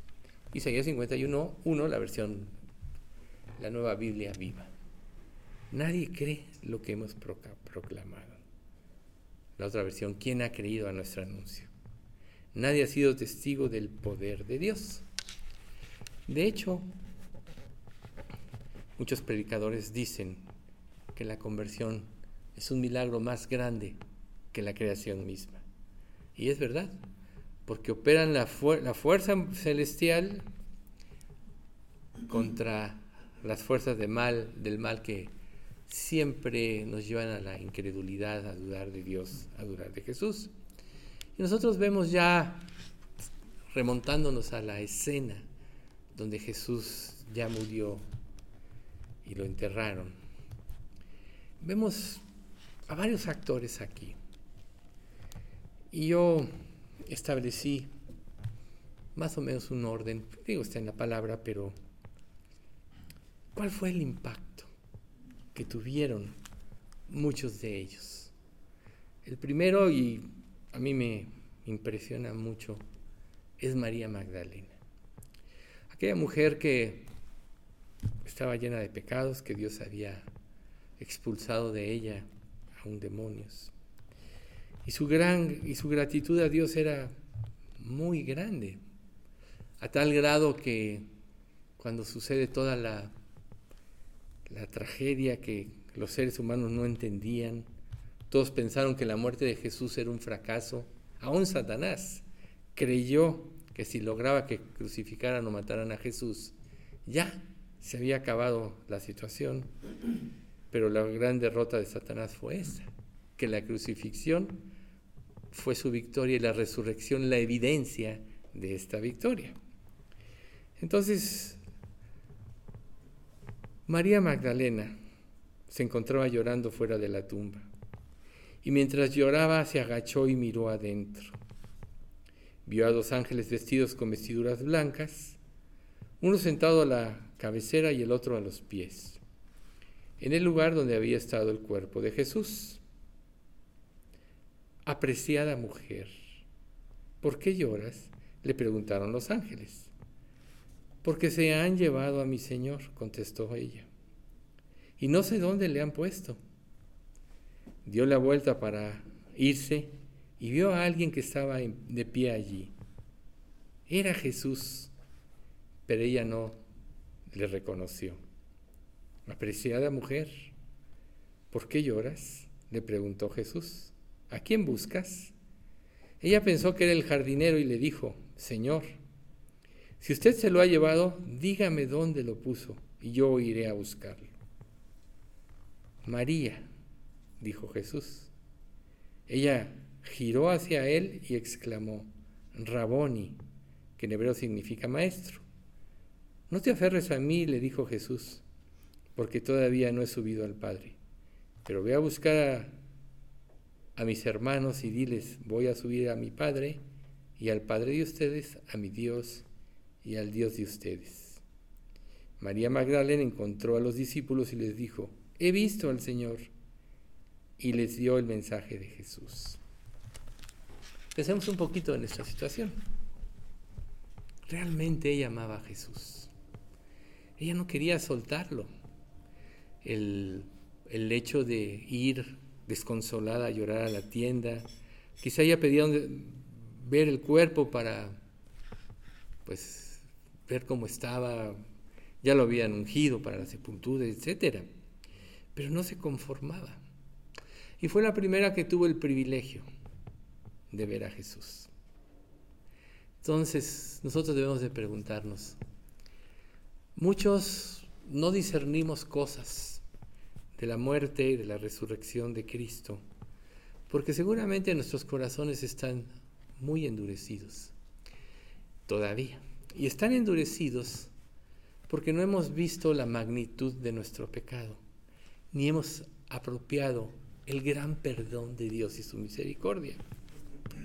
Isaías 51, 1, la versión, la nueva Biblia viva. Nadie cree lo que hemos proclamado. La otra versión, ¿quién ha creído a nuestro anuncio? Nadie ha sido testigo del poder de Dios. De hecho, muchos predicadores dicen que la conversión es un milagro más grande que la creación misma. Y es verdad, porque operan la, la fuerza celestial contra las fuerzas de mal, del mal que siempre nos llevan a la incredulidad, a dudar de Dios, a dudar de Jesús. Y nosotros vemos ya, remontándonos a la escena donde Jesús ya murió y lo enterraron, vemos a varios actores aquí. Y yo establecí más o menos un orden, digo, está en la palabra, pero ¿cuál fue el impacto que tuvieron muchos de ellos? El primero, y a mí me impresiona mucho, es María Magdalena. Aquella mujer que estaba llena de pecados, que Dios había expulsado de ella aún demonios. Y su, gran, y su gratitud a Dios era muy grande, a tal grado que cuando sucede toda la, la tragedia que los seres humanos no entendían. Todos pensaron que la muerte de Jesús era un fracaso. Aún Satanás creyó que si lograba que crucificaran o mataran a Jesús, ya se había acabado la situación. Pero la gran derrota de Satanás fue esa, que la crucifixión fue su victoria y la resurrección la evidencia de esta victoria. Entonces, María Magdalena se encontraba llorando fuera de la tumba y mientras lloraba se agachó y miró adentro. Vio a dos ángeles vestidos con vestiduras blancas, uno sentado a la cabecera y el otro a los pies, en el lugar donde había estado el cuerpo de Jesús. Apreciada mujer, ¿por qué lloras? le preguntaron los ángeles. Porque se han llevado a mi Señor, contestó ella. Y no sé dónde le han puesto. Dio la vuelta para irse y vio a alguien que estaba de pie allí. Era Jesús, pero ella no le reconoció. Apreciada mujer, ¿por qué lloras? le preguntó Jesús. ¿A quién buscas? Ella pensó que era el jardinero y le dijo, Señor, si usted se lo ha llevado, dígame dónde lo puso y yo iré a buscarlo. María, dijo Jesús. Ella giró hacia él y exclamó, Raboni, que en hebreo significa maestro. No te aferres a mí, le dijo Jesús, porque todavía no he subido al Padre, pero voy a buscar a, a mis hermanos y diles, voy a subir a mi Padre y al Padre de ustedes, a mi Dios y al Dios de ustedes. María Magdalena encontró a los discípulos y les dijo, he visto al Señor, y les dio el mensaje de Jesús. Pensemos un poquito en esta situación. Realmente ella amaba a Jesús. Ella no quería soltarlo. El, el hecho de ir desconsolada a llorar a la tienda, quizá ella pedía ver el cuerpo para pues ver cómo estaba, ya lo habían ungido para la sepultura, etcétera, pero no se conformaba. Y fue la primera que tuvo el privilegio de ver a Jesús. Entonces, nosotros debemos de preguntarnos, muchos no discernimos cosas de la muerte y de la resurrección de Cristo, porque seguramente nuestros corazones están muy endurecidos todavía. Y están endurecidos porque no hemos visto la magnitud de nuestro pecado, ni hemos apropiado el gran perdón de Dios y su misericordia.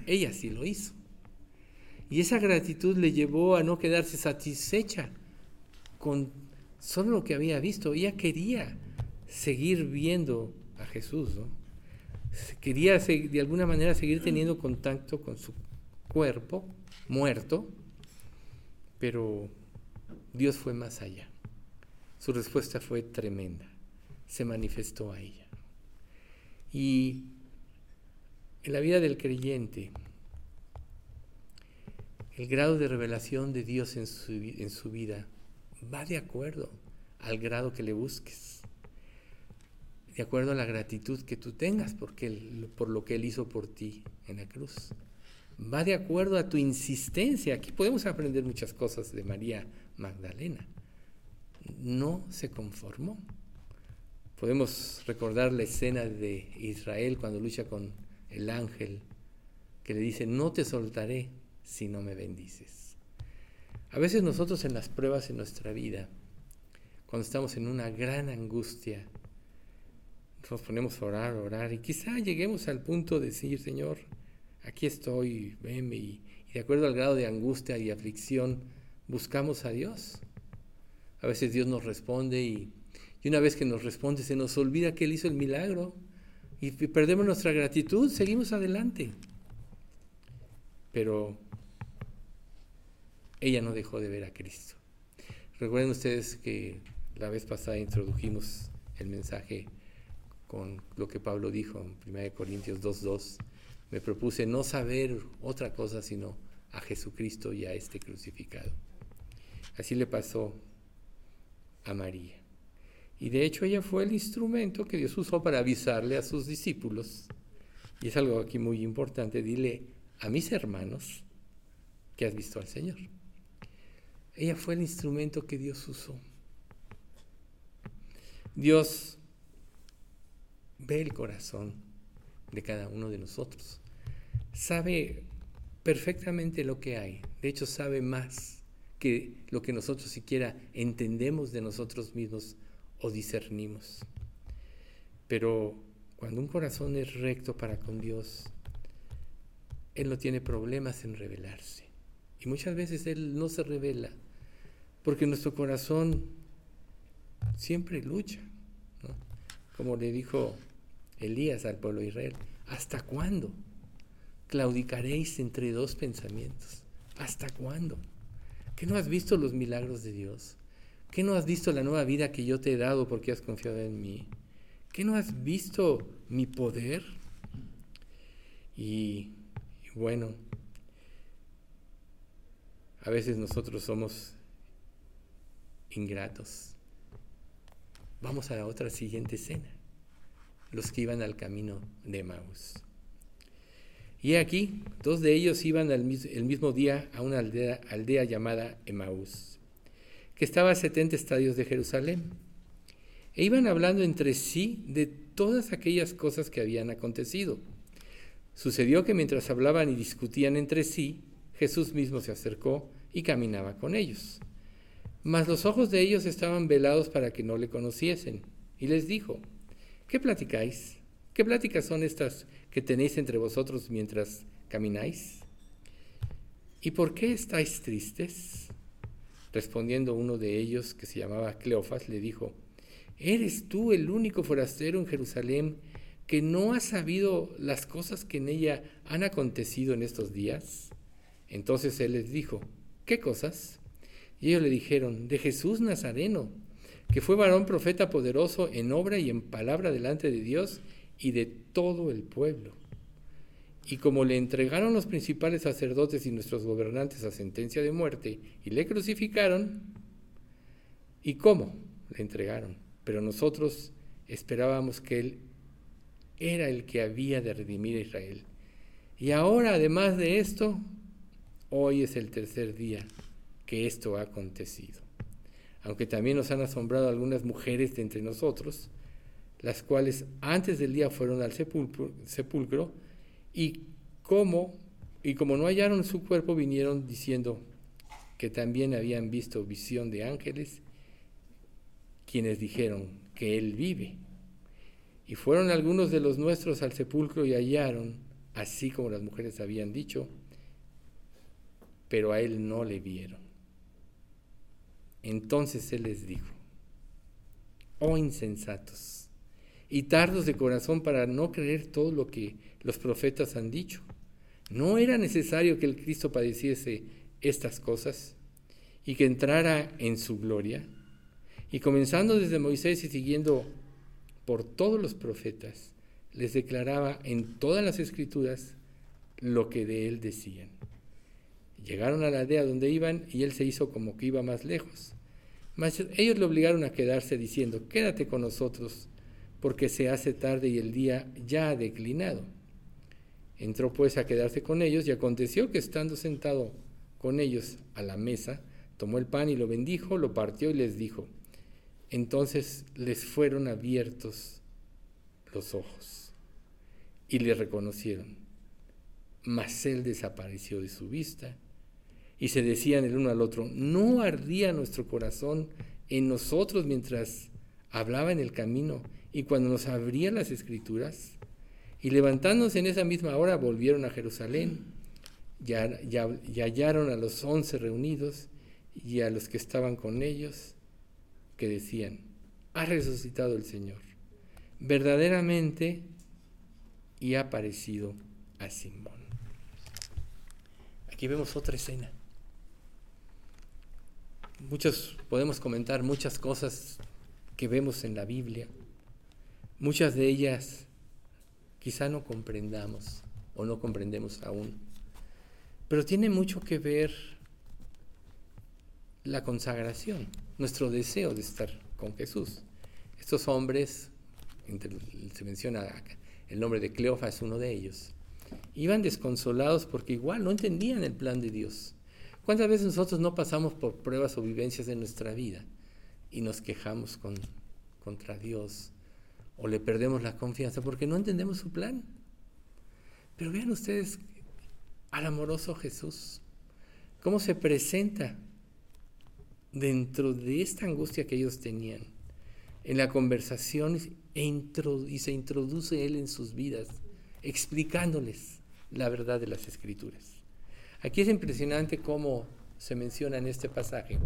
Ella sí lo hizo. Y esa gratitud le llevó a no quedarse satisfecha con solo lo que había visto. Ella quería seguir viendo a Jesús, ¿no? Quería de alguna manera seguir teniendo contacto con su cuerpo muerto, pero Dios fue más allá. Su respuesta fue tremenda. Se manifestó a ella. Y en la vida del creyente, el grado de revelación de Dios en su, en su vida va de acuerdo al grado que le busques, de acuerdo a la gratitud que tú tengas porque por lo que Él hizo por ti en la cruz. Va de acuerdo a tu insistencia. Aquí podemos aprender muchas cosas de María Magdalena. No se conformó. Podemos recordar la escena de Israel cuando lucha con el ángel que le dice, no te soltaré si no me bendices. A veces nosotros en las pruebas en nuestra vida, cuando estamos en una gran angustia, nos ponemos a orar, orar, y quizá lleguemos al punto de decir, Señor, aquí estoy, venme, y, de acuerdo al grado de angustia y aflicción, buscamos a Dios. A veces Dios nos responde y y una vez que nos responde, se nos olvida que Él hizo el milagro y perdemos nuestra gratitud, seguimos adelante. Pero ella no dejó de ver a Cristo. Recuerden ustedes que la vez pasada introdujimos el mensaje con lo que Pablo dijo en 1 Corintios 2.2. Me propuse no saber otra cosa sino a Jesucristo y a este crucificado. Así le pasó a María. Y de hecho ella fue el instrumento que Dios usó para avisarle a sus discípulos. Y es algo aquí muy importante, dile a mis hermanos que has visto al Señor. Ella fue el instrumento que Dios usó. Dios ve el corazón de cada uno de nosotros. Sabe perfectamente lo que hay. De hecho, sabe más que lo que nosotros siquiera entendemos de nosotros mismos o discernimos. Pero cuando un corazón es recto para con Dios, Él no tiene problemas en revelarse. Y muchas veces Él no se revela porque nuestro corazón siempre lucha. Como le dijo Elías al pueblo de Israel, ¿hasta cuándo claudicaréis entre dos pensamientos? ¿Hasta cuándo? ¿Que no has visto los milagros de Dios? ¿Qué no has visto la nueva vida que yo te he dado porque has confiado en mí? ¿Qué no has visto mi poder? Y, y bueno, a veces nosotros somos ingratos. Vamos a la otra siguiente escena, los que iban al camino de Maús. Y aquí, dos de ellos iban el mismo día a una aldea, aldea llamada Emaús que estaba a 70 estadios de Jerusalén. E iban hablando entre sí de todas aquellas cosas que habían acontecido. Sucedió que mientras hablaban y discutían entre sí, Jesús mismo se acercó y caminaba con ellos. Mas los ojos de ellos estaban velados para que no le conociesen. Y les dijo, ¿qué platicáis? ¿Qué pláticas son estas que tenéis entre vosotros mientras camináis? ¿Y por qué estáis tristes? Respondiendo uno de ellos, que se llamaba Cleofas, le dijo, ¿eres tú el único forastero en Jerusalén que no ha sabido las cosas que en ella han acontecido en estos días? Entonces él les dijo, ¿qué cosas? Y ellos le dijeron, de Jesús Nazareno, que fue varón profeta poderoso en obra y en palabra delante de Dios y de todo el pueblo y como le entregaron los principales sacerdotes y nuestros gobernantes a sentencia de muerte y le crucificaron, ¿y cómo le entregaron? Pero nosotros esperábamos que Él era el que había de redimir a Israel. Y ahora, además de esto, hoy es el tercer día que esto ha acontecido. Aunque también nos han asombrado algunas mujeres de entre nosotros, las cuales antes del día fueron al sepulcro, y como, y como no hallaron su cuerpo, vinieron diciendo que también habían visto visión de ángeles, quienes dijeron que Él vive. Y fueron algunos de los nuestros al sepulcro y hallaron, así como las mujeres habían dicho, pero a Él no le vieron. Entonces Él les dijo, oh insensatos, y tardos de corazón para no creer todo lo que los profetas han dicho. ¿No era necesario que el Cristo padeciese estas cosas y que entrara en su gloria? Y comenzando desde Moisés y siguiendo por todos los profetas, les declaraba en todas las escrituras lo que de él decían. Llegaron a la aldea donde iban y él se hizo como que iba más lejos. Mas ellos le obligaron a quedarse diciendo, quédate con nosotros, porque se hace tarde y el día ya ha declinado. Entró pues a quedarse con ellos y aconteció que estando sentado con ellos a la mesa, tomó el pan y lo bendijo, lo partió y les dijo. Entonces les fueron abiertos los ojos y le reconocieron. Mas él desapareció de su vista y se decían el uno al otro, ¿no ardía nuestro corazón en nosotros mientras hablaba en el camino y cuando nos abría las escrituras? Y levantándose en esa misma hora volvieron a Jerusalén y, hallaron a los once reunidos y a los que estaban con ellos que decían, ha resucitado el Señor, verdaderamente, y ha aparecido a Simón. Aquí vemos otra escena. Muchos podemos comentar muchas cosas que vemos en la Biblia, muchas de ellas quizá no comprendamos o no comprendemos aún. Pero tiene mucho que ver la consagración, nuestro deseo de estar con Jesús. Estos hombres, se menciona el nombre de Cleofas, uno de ellos, iban desconsolados porque igual no entendían el plan de Dios. ¿Cuántas veces nosotros no pasamos por pruebas o vivencias de nuestra vida y nos quejamos con, contra Dios o le perdemos la confianza porque no entendemos su plan? Pero vean ustedes al amoroso Jesús, cómo se presenta dentro de esta angustia que ellos tenían, en la conversación e y se introduce Él en sus vidas, explicándoles la verdad de las escrituras. Aquí es impresionante cómo se menciona en este pasaje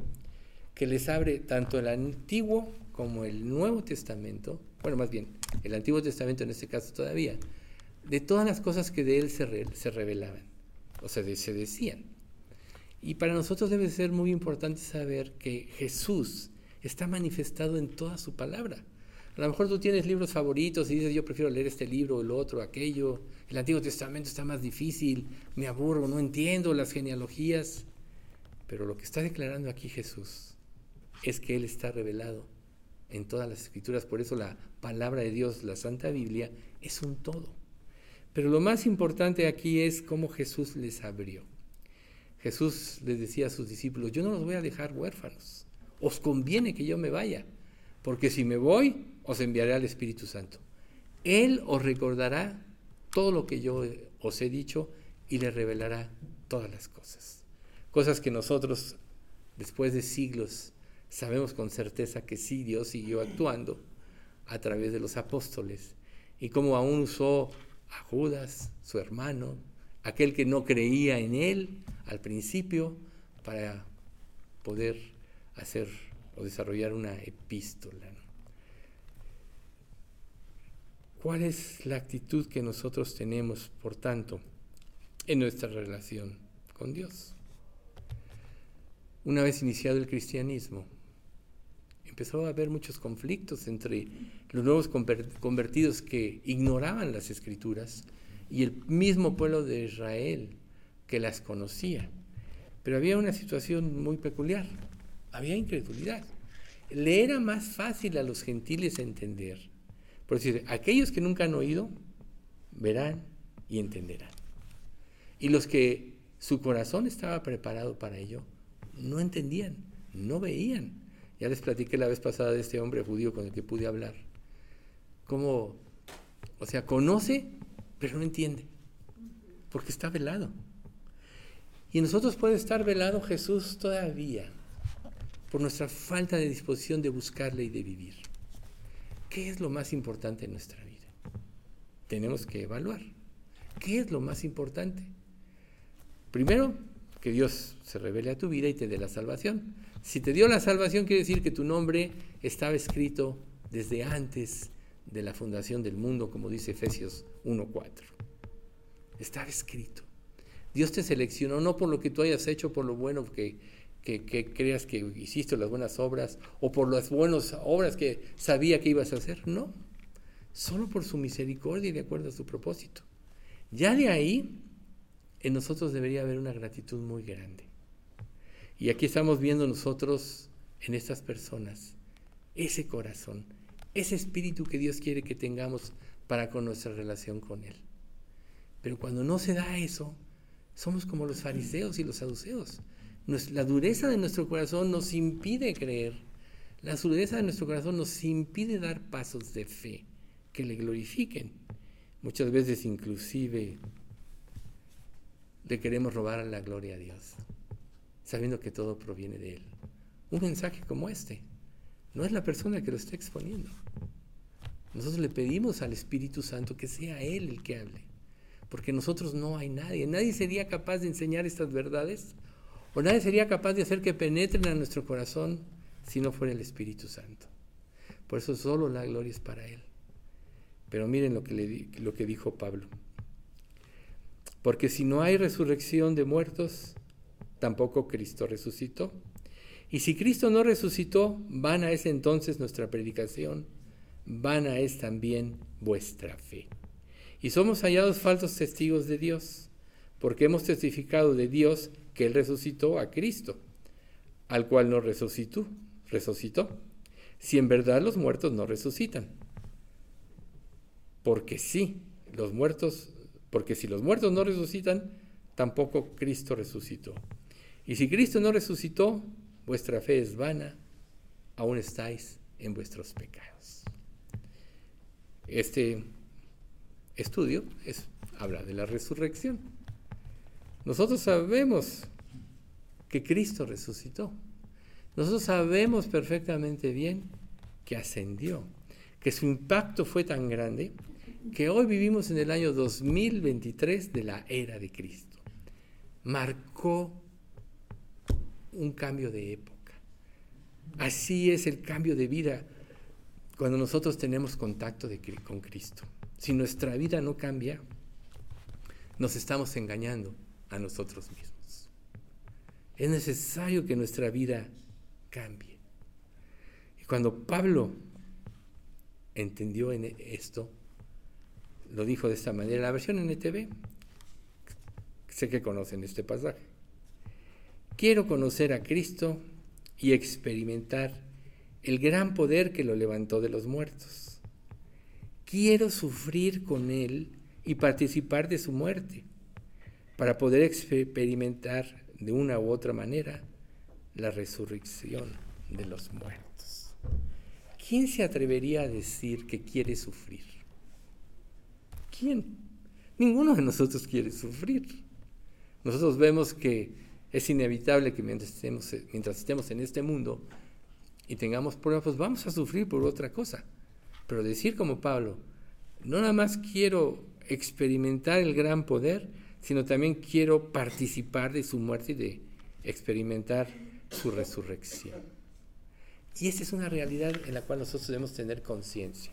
que les abre tanto el Antiguo como el Nuevo Testamento, bueno, más bien, el Antiguo Testamento en este caso todavía, de todas las cosas que de Él se, revelaban, o sea, se decían. Y para nosotros debe ser muy importante saber que Jesús está manifestado en toda su palabra. A lo mejor tú tienes libros favoritos y dices, yo prefiero leer este libro, el otro, aquello. El Antiguo Testamento está más difícil, me aburro, no entiendo las genealogías. Pero lo que está declarando aquí Jesús es que Él está revelado en todas las escrituras. Por eso la palabra de Dios, la Santa Biblia, es un todo. Pero lo más importante aquí es cómo Jesús les abrió. Jesús les decía a sus discípulos, yo no los voy a dejar huérfanos, os conviene que yo me vaya, porque si me voy, os enviaré al Espíritu Santo. Él os recordará todo lo que yo os he dicho y le revelará todas las cosas. Cosas que nosotros, después de siglos, sabemos con certeza que sí, Dios siguió actuando a través de los apóstoles y como aún usó a Judas, su hermano, aquel que no creía en él al principio para poder hacer o desarrollar una epístola. ¿Cuál es la actitud que nosotros tenemos, por tanto, en nuestra relación con Dios? Una vez iniciado el cristianismo, empezó a haber muchos conflictos entre los nuevos convertidos que ignoraban las escrituras y el mismo pueblo de Israel que las conocía. Pero había una situación muy peculiar, había incredulidad. Le era más fácil a los gentiles entender. Por decir, aquellos que nunca han oído, verán y entenderán. Y los que su corazón estaba preparado para ello, no entendían, no veían. Ya les platiqué la vez pasada de este hombre judío con el que pude hablar. Cómo, o sea, conoce, pero no entiende, porque está velado. Y nosotros puede estar velado Jesús todavía por nuestra falta de disposición de buscarle y de vivir. ¿Qué es lo más importante en nuestra vida? Tenemos que evaluar. ¿Qué es lo más importante? Primero, que Dios se revele a tu vida y te dé la salvación. Si te dio la salvación, quiere decir que tu nombre estaba escrito desde antes de la fundación del mundo, como dice Efesios 1.4. Estaba escrito. Dios te seleccionó no por lo que tú hayas hecho, por lo bueno que, que, creas que hiciste, las buenas obras, o por las buenas obras que sabía que ibas a hacer. No, solo por su misericordia y de acuerdo a su propósito. Ya de ahí, en nosotros debería haber una gratitud muy grande. Y aquí estamos viendo nosotros en estas personas ese corazón, ese espíritu que Dios quiere que tengamos para con nuestra relación con Él. Pero cuando no se da eso, somos como los fariseos y los saduceos. La dureza de nuestro corazón nos impide creer. La dureza de nuestro corazón nos impide dar pasos de fe que le glorifiquen. Muchas veces inclusive le queremos robar la gloria a Dios, sabiendo que todo proviene de Él. Un mensaje como este no es la persona que lo está exponiendo. Nosotros le pedimos al Espíritu Santo que sea Él el que hable, porque nosotros no hay nadie. Nadie sería capaz de enseñar estas verdades, o nadie sería capaz de hacer que penetren a nuestro corazón si no fuera el Espíritu Santo. Por eso solo la gloria es para Él. Pero miren lo que, lo que dijo Pablo. Porque si no hay resurrección de muertos, tampoco Cristo resucitó. Y si Cristo no resucitó, vana es entonces nuestra predicación, vana es también vuestra fe. Y somos hallados falsos testigos de Dios, porque hemos testificado de Dios que Él resucitó a Cristo, al cual no resucitó, resucitó, si en verdad los muertos no resucitan. Porque sí, los muertos, porque si los muertos no resucitan, tampoco Cristo resucitó. Y si Cristo no resucitó, vuestra fe es vana, aún estáis en vuestros pecados. Este estudio es, habla de la resurrección. Nosotros sabemos que Cristo resucitó. Nosotros sabemos perfectamente bien que ascendió, que su impacto fue tan grande que hoy vivimos en el año 2023 de la era de Cristo. Marcó un cambio de época. Así es el cambio de vida cuando nosotros tenemos contacto con Cristo. Si nuestra vida no cambia, nos estamos engañando a nosotros mismos. Es necesario que nuestra vida cambie. Y cuando Pablo entendió en esto, lo dijo de esta manera, la versión NTV, sé que conocen este pasaje. Quiero conocer a Cristo y experimentar el gran poder que lo levantó de los muertos. Quiero sufrir con Él y participar de su muerte para poder experimentar de una u otra manera la resurrección de los muertos. ¿Quién se atrevería a decir que quiere sufrir? ¿Quién? Ninguno de nosotros quiere sufrir. Nosotros vemos que es inevitable que mientras estemos, mientras estemos en este mundo y tengamos pruebas, pues vamos a sufrir por otra cosa. Pero decir como Pablo, no nada más quiero experimentar el gran poder, sino también quiero participar de su muerte y de experimentar su resurrección. Y esa es una realidad en la cual nosotros debemos tener conciencia.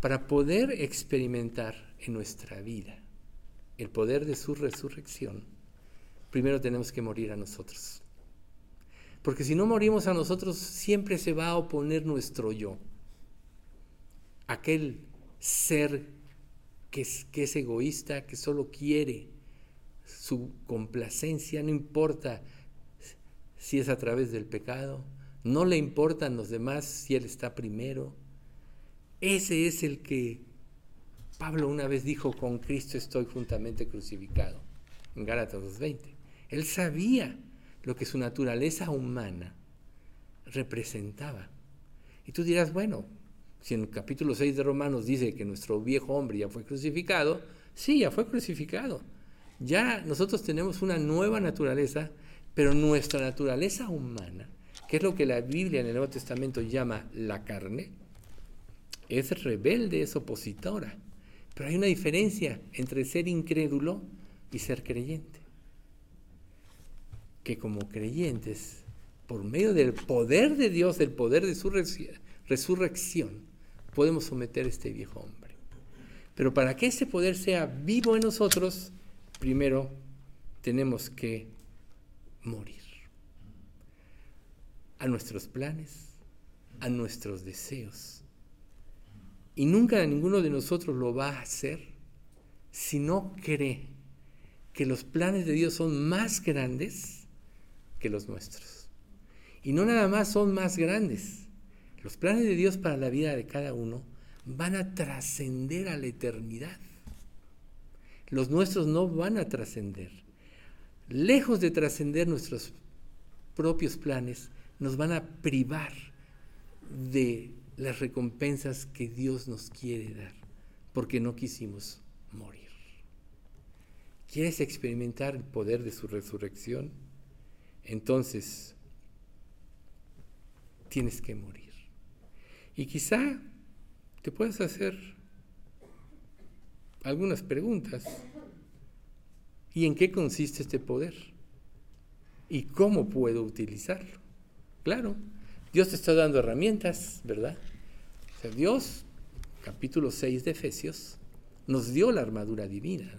Para poder experimentar en nuestra vida el poder de su resurrección, primero tenemos que morir a nosotros. Porque si no morimos a nosotros, siempre se va a oponer nuestro yo. Aquel ser que es, que egoísta, que solo quiere su complacencia, no importa si es a través del pecado, no le importan los demás si Él está primero. Ese es el que Pablo una vez dijo, con Cristo estoy juntamente crucificado, en Gálatas 2.20. Él sabía lo que su naturaleza humana representaba. Y tú dirás, bueno, si en el capítulo 6 de Romanos dice que nuestro viejo hombre ya fue crucificado, sí, ya fue crucificado. Ya nosotros tenemos una nueva naturaleza pero nuestra naturaleza humana, que es lo que la Biblia en el Nuevo Testamento llama la carne, es rebelde, es opositora. Pero hay una diferencia entre ser incrédulo y ser creyente. Que como creyentes, por medio del poder de Dios, del poder de su resurrección, podemos someter a este viejo hombre. Pero para que ese poder sea vivo en nosotros, primero tenemos que morir. A nuestros planes, a nuestros deseos. Y nunca ninguno de nosotros lo va a hacer si no cree que los planes de Dios son más grandes que los nuestros. Y no nada más son más grandes. Los planes de Dios para la vida de cada uno van a trascender a la eternidad. Los nuestros no van a trascender lejos de trascender nuestros propios planes, nos van a privar de las recompensas que Dios nos quiere dar, porque no quisimos morir. ¿Quieres experimentar el poder de su resurrección? Entonces, tienes que morir. Y quizá te puedas hacer algunas preguntas. ¿Y en qué consiste este poder? ¿Y cómo puedo utilizarlo? Claro, Dios te está dando herramientas, ¿verdad? O sea, Dios, capítulo 6 de Efesios, nos dio la armadura divina.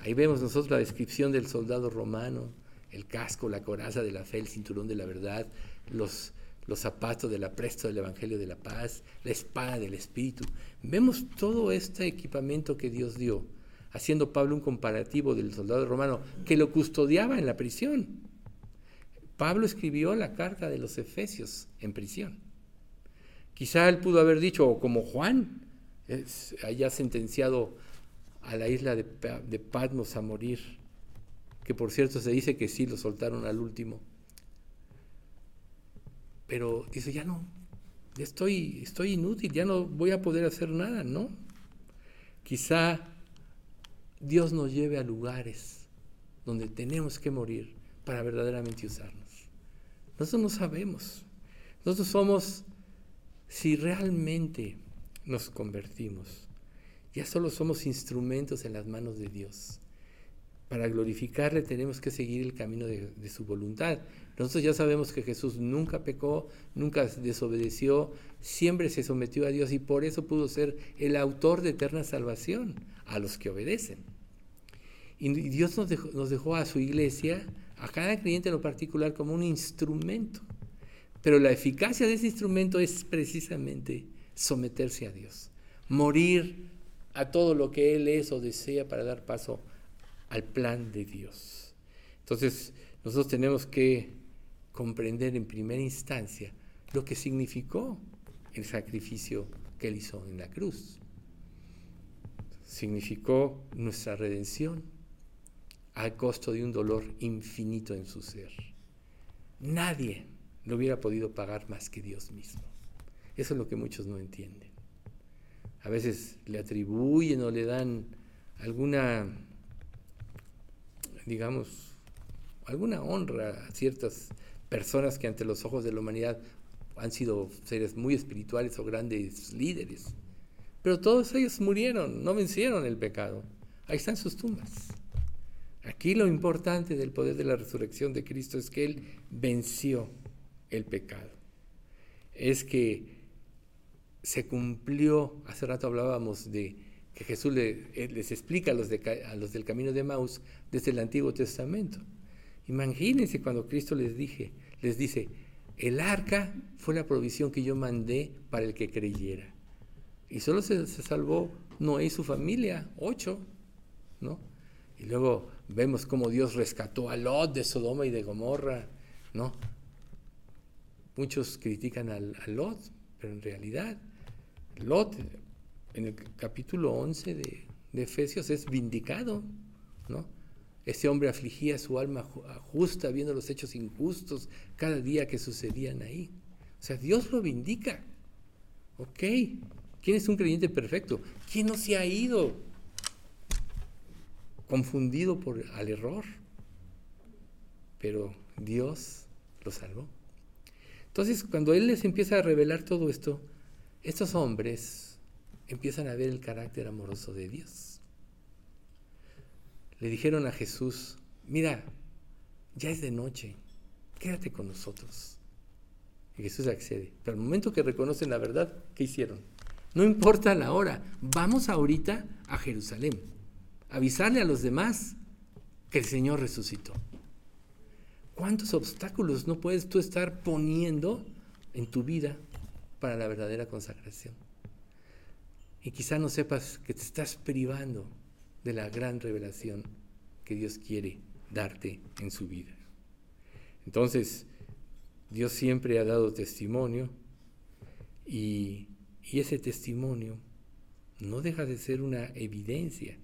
Ahí vemos nosotros la descripción del soldado romano, el casco, la coraza de la fe, el cinturón de la verdad, los, los zapatos del apresto del Evangelio de la paz, la espada del Espíritu. Vemos todo este equipamiento que Dios dio haciendo Pablo un comparativo del soldado romano que lo custodiaba en la prisión. Pablo escribió la carta de los Efesios en prisión. Quizá él pudo haber dicho, como Juan, haya sentenciado a la isla de, de Patmos a morir, que por cierto se dice que sí lo soltaron al último. Pero dice, ya no, estoy, estoy inútil, ya no voy a poder hacer nada, ¿no? Quizá Dios nos lleve a lugares donde tenemos que morir para verdaderamente usarnos. Nosotros no sabemos. Nosotros somos, si realmente nos convertimos, ya solo somos instrumentos en las manos de Dios. Para glorificarle tenemos que seguir el camino de, su voluntad. Nosotros ya sabemos que Jesús nunca pecó, nunca desobedeció, siempre se sometió a Dios y por eso pudo ser el autor de eterna salvación a los que obedecen. Y Dios nos dejó, nos dejó a su iglesia, a cada creyente en lo particular, como un instrumento. Pero la eficacia de ese instrumento es precisamente someterse a Dios, morir a todo lo que Él es o desea para dar paso al plan de Dios. Entonces, nosotros tenemos que comprender en primera instancia lo que significó el sacrificio que Él hizo en la cruz. Significó nuestra redención al costo de un dolor infinito en su ser. Nadie lo hubiera podido pagar más que Dios mismo. Eso es lo que muchos no entienden. A veces le atribuyen o le dan alguna, digamos, alguna honra a ciertas personas que ante los ojos de la humanidad han sido seres muy espirituales o grandes líderes. Pero todos ellos murieron, no vencieron el pecado. Ahí están sus tumbas. Aquí lo importante del poder de la resurrección de Cristo es que Él venció el pecado. Es que se cumplió, hace rato hablábamos de que Jesús les explica a los, a los del camino de Maus desde el Antiguo Testamento. Imagínense cuando Cristo les, dije, les dice, el arca fue la provisión que yo mandé para el que creyera. Y solo se, salvó Noé y su familia, ocho, ¿no? Y luego vemos cómo Dios rescató a Lot de Sodoma y de Gomorra, ¿no? Muchos critican a Lot, pero en realidad Lot, en el capítulo 11 de, de Efesios, es vindicado, ¿no? Ese hombre afligía su alma justa viendo los hechos injustos cada día que sucedían ahí. O sea, Dios lo vindica. ¿Ok? ¿Quién es un creyente perfecto? ¿Quién no se ha ido confundido por al error? Pero Dios lo salvó. Entonces, cuando Él les empieza a revelar todo esto, estos hombres empiezan a ver el carácter amoroso de Dios le dijeron a Jesús, mira, ya es de noche, quédate con nosotros. Y Jesús accede. Pero al momento que reconocen la verdad, ¿qué hicieron? No importa la hora, vamos ahorita a Jerusalén, avisarle a los demás que el Señor resucitó. ¿Cuántos obstáculos no puedes tú estar poniendo en tu vida para la verdadera consagración? Y quizá no sepas que te estás privando de la gran revelación que Dios quiere darte en su vida. Entonces, Dios siempre ha dado testimonio y, ese testimonio no deja de ser una evidencia.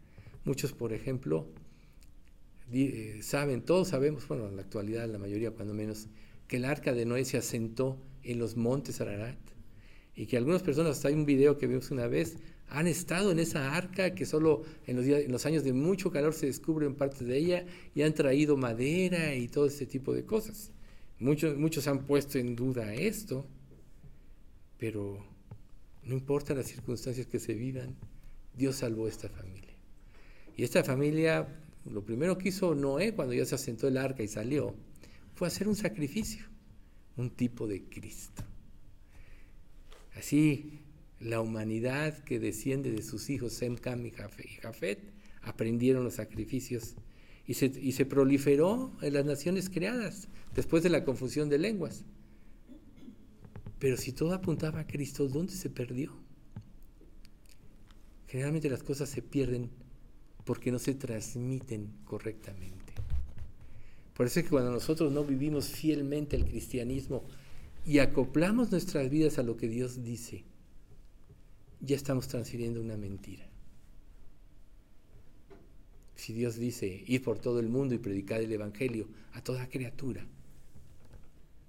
Muchos, por ejemplo, eh, saben, todos sabemos, bueno, en la actualidad la mayoría cuando menos, que el arca de Noé se asentó en los montes Ararat y que algunas personas, hay un video que vimos una vez, han estado en esa arca que solo en los, años de mucho calor se descubren partes de ella y han traído madera y todo ese tipo de cosas. Muchos, muchos han puesto en duda esto, pero no importa las circunstancias que se vivan, Dios salvó esta familia. Y esta familia, lo primero que hizo Noé cuando ya se asentó el arca y salió, fue hacer un sacrificio, un tipo de Cristo. Así la humanidad que desciende de sus hijos Sem, Cam y Jafet aprendieron los sacrificios y se, proliferó en las naciones creadas después de la confusión de lenguas. Pero si todo apuntaba a Cristo, ¿dónde se perdió? Generalmente las cosas se pierden porque no se transmiten correctamente. Por eso es que cuando nosotros no vivimos fielmente el cristianismo y acoplamos nuestras vidas a lo que Dios dice, ya estamos transfiriendo una mentira. Si Dios dice ir por todo el mundo y predicar el Evangelio a toda criatura,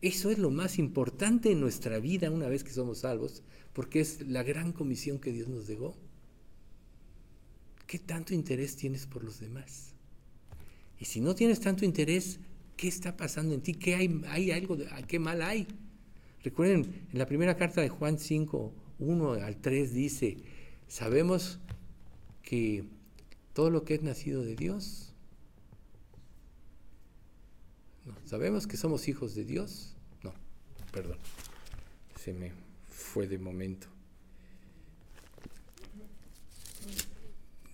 eso es lo más importante en nuestra vida una vez que somos salvos, porque es la gran comisión que Dios nos dejó. ¿Qué tanto interés tienes por los demás? Y si no tienes tanto interés, ¿qué está pasando en ti? ¿Qué hay, algo, de, qué mal hay? Recuerden, en la primera carta de Juan 5, 1 al 3 dice, sabemos que todo lo que es nacido de Dios, sabemos que somos hijos de Dios, no, perdón, se me fue de momento.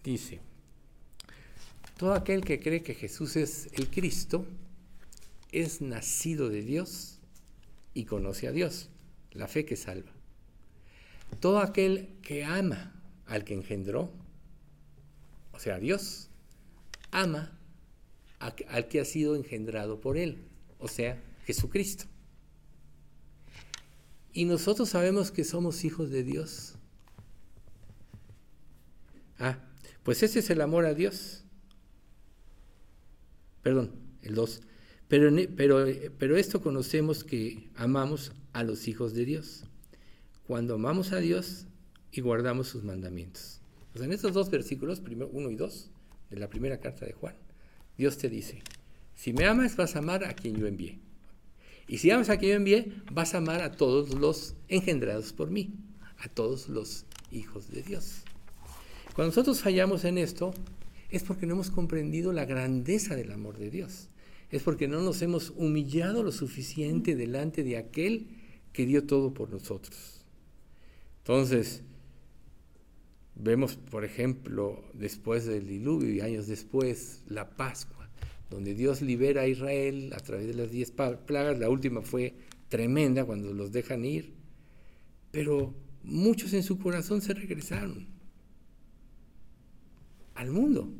Dice, todo aquel que cree que Jesús es el Cristo es nacido de Dios y conoce a Dios, la fe que salva. Todo aquel que ama al que engendró, o sea, Dios, ama al que ha sido engendrado por Él, o sea, Jesucristo. Y nosotros sabemos que somos hijos de Dios. Ah, pues ese es el amor a Dios. Perdón, el 2. Pero, pero, pero esto conocemos que amamos a los hijos de Dios. Cuando amamos a Dios y guardamos sus mandamientos. en estos dos versículos, primero, 1 y 2, de la primera carta de Juan, Dios te dice, si me amas vas a amar a quien yo envié. Y si amas a quien yo envié, vas a amar a todos los engendrados por mí, a todos los hijos de Dios. Cuando nosotros fallamos en esto, es porque no hemos comprendido la grandeza del amor de Dios. Es porque no nos hemos humillado lo suficiente delante de aquel que dio todo por nosotros. Entonces, vemos, por ejemplo, después del diluvio y años después, la Pascua, donde Dios libera a Israel a través de las diez plagas. La última fue tremenda cuando los dejan ir, pero muchos en su corazón se regresaron al mundo.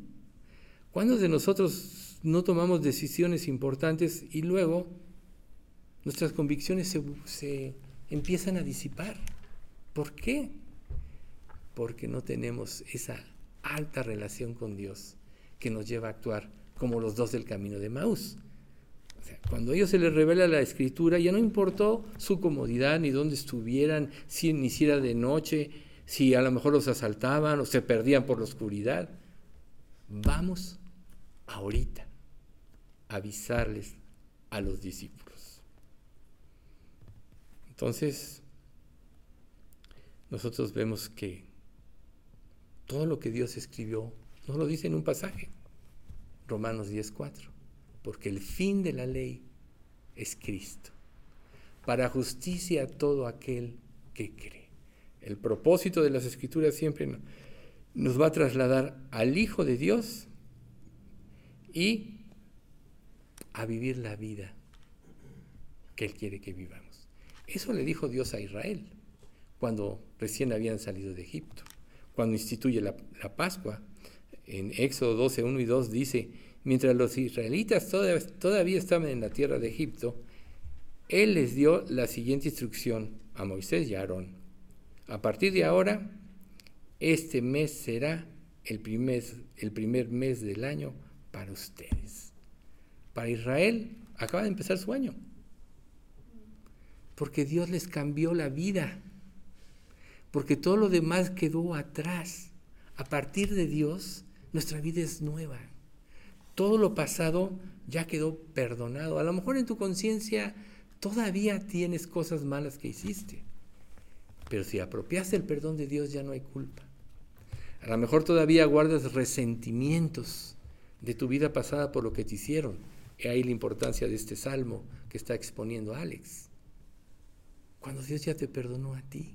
¿Cuántos de nosotros no tomamos decisiones importantes y luego nuestras convicciones se, se empiezan a disipar? ¿Por qué? Porque no tenemos esa alta relación con Dios que nos lleva a actuar como los dos del camino de Maús. cuando a ellos se les revela la escritura, ya no importó su comodidad, ni dónde estuvieran, si ni si era de noche, si a lo mejor los asaltaban o se perdían por la oscuridad. Vamos ahorita a avisarles a los discípulos. Entonces, nosotros vemos que todo lo que Dios escribió nos lo dice en un pasaje, Romanos 10:4, porque el fin de la ley es Cristo, para justicia a todo aquel que cree. El propósito de las escrituras siempre nos va a trasladar al Hijo de Dios y a vivir la vida que Él quiere que vivamos. Eso le dijo Dios a Israel cuando recién habían salido de Egipto, cuando instituye la, Pascua. En Éxodo 12, 1 y 2 dice, mientras los israelitas todavía, todavía estaban en la tierra de Egipto, Él les dio la siguiente instrucción a Moisés y a Aarón. A partir de ahora, este mes será el primer, el primer mes del año para ustedes. Para Israel acaba de empezar su año. Porque Dios les cambió la vida. Porque todo lo demás quedó atrás. A partir de Dios, nuestra vida es nueva. Todo lo pasado ya quedó perdonado. A lo mejor en tu conciencia todavía tienes cosas malas que hiciste. Pero si apropiaste el perdón de Dios ya no hay culpa. A lo mejor todavía guardas resentimientos de tu vida pasada por lo que te hicieron. Y ahí la importancia de este salmo que está exponiendo Alex. Cuando Dios ya te perdonó a ti.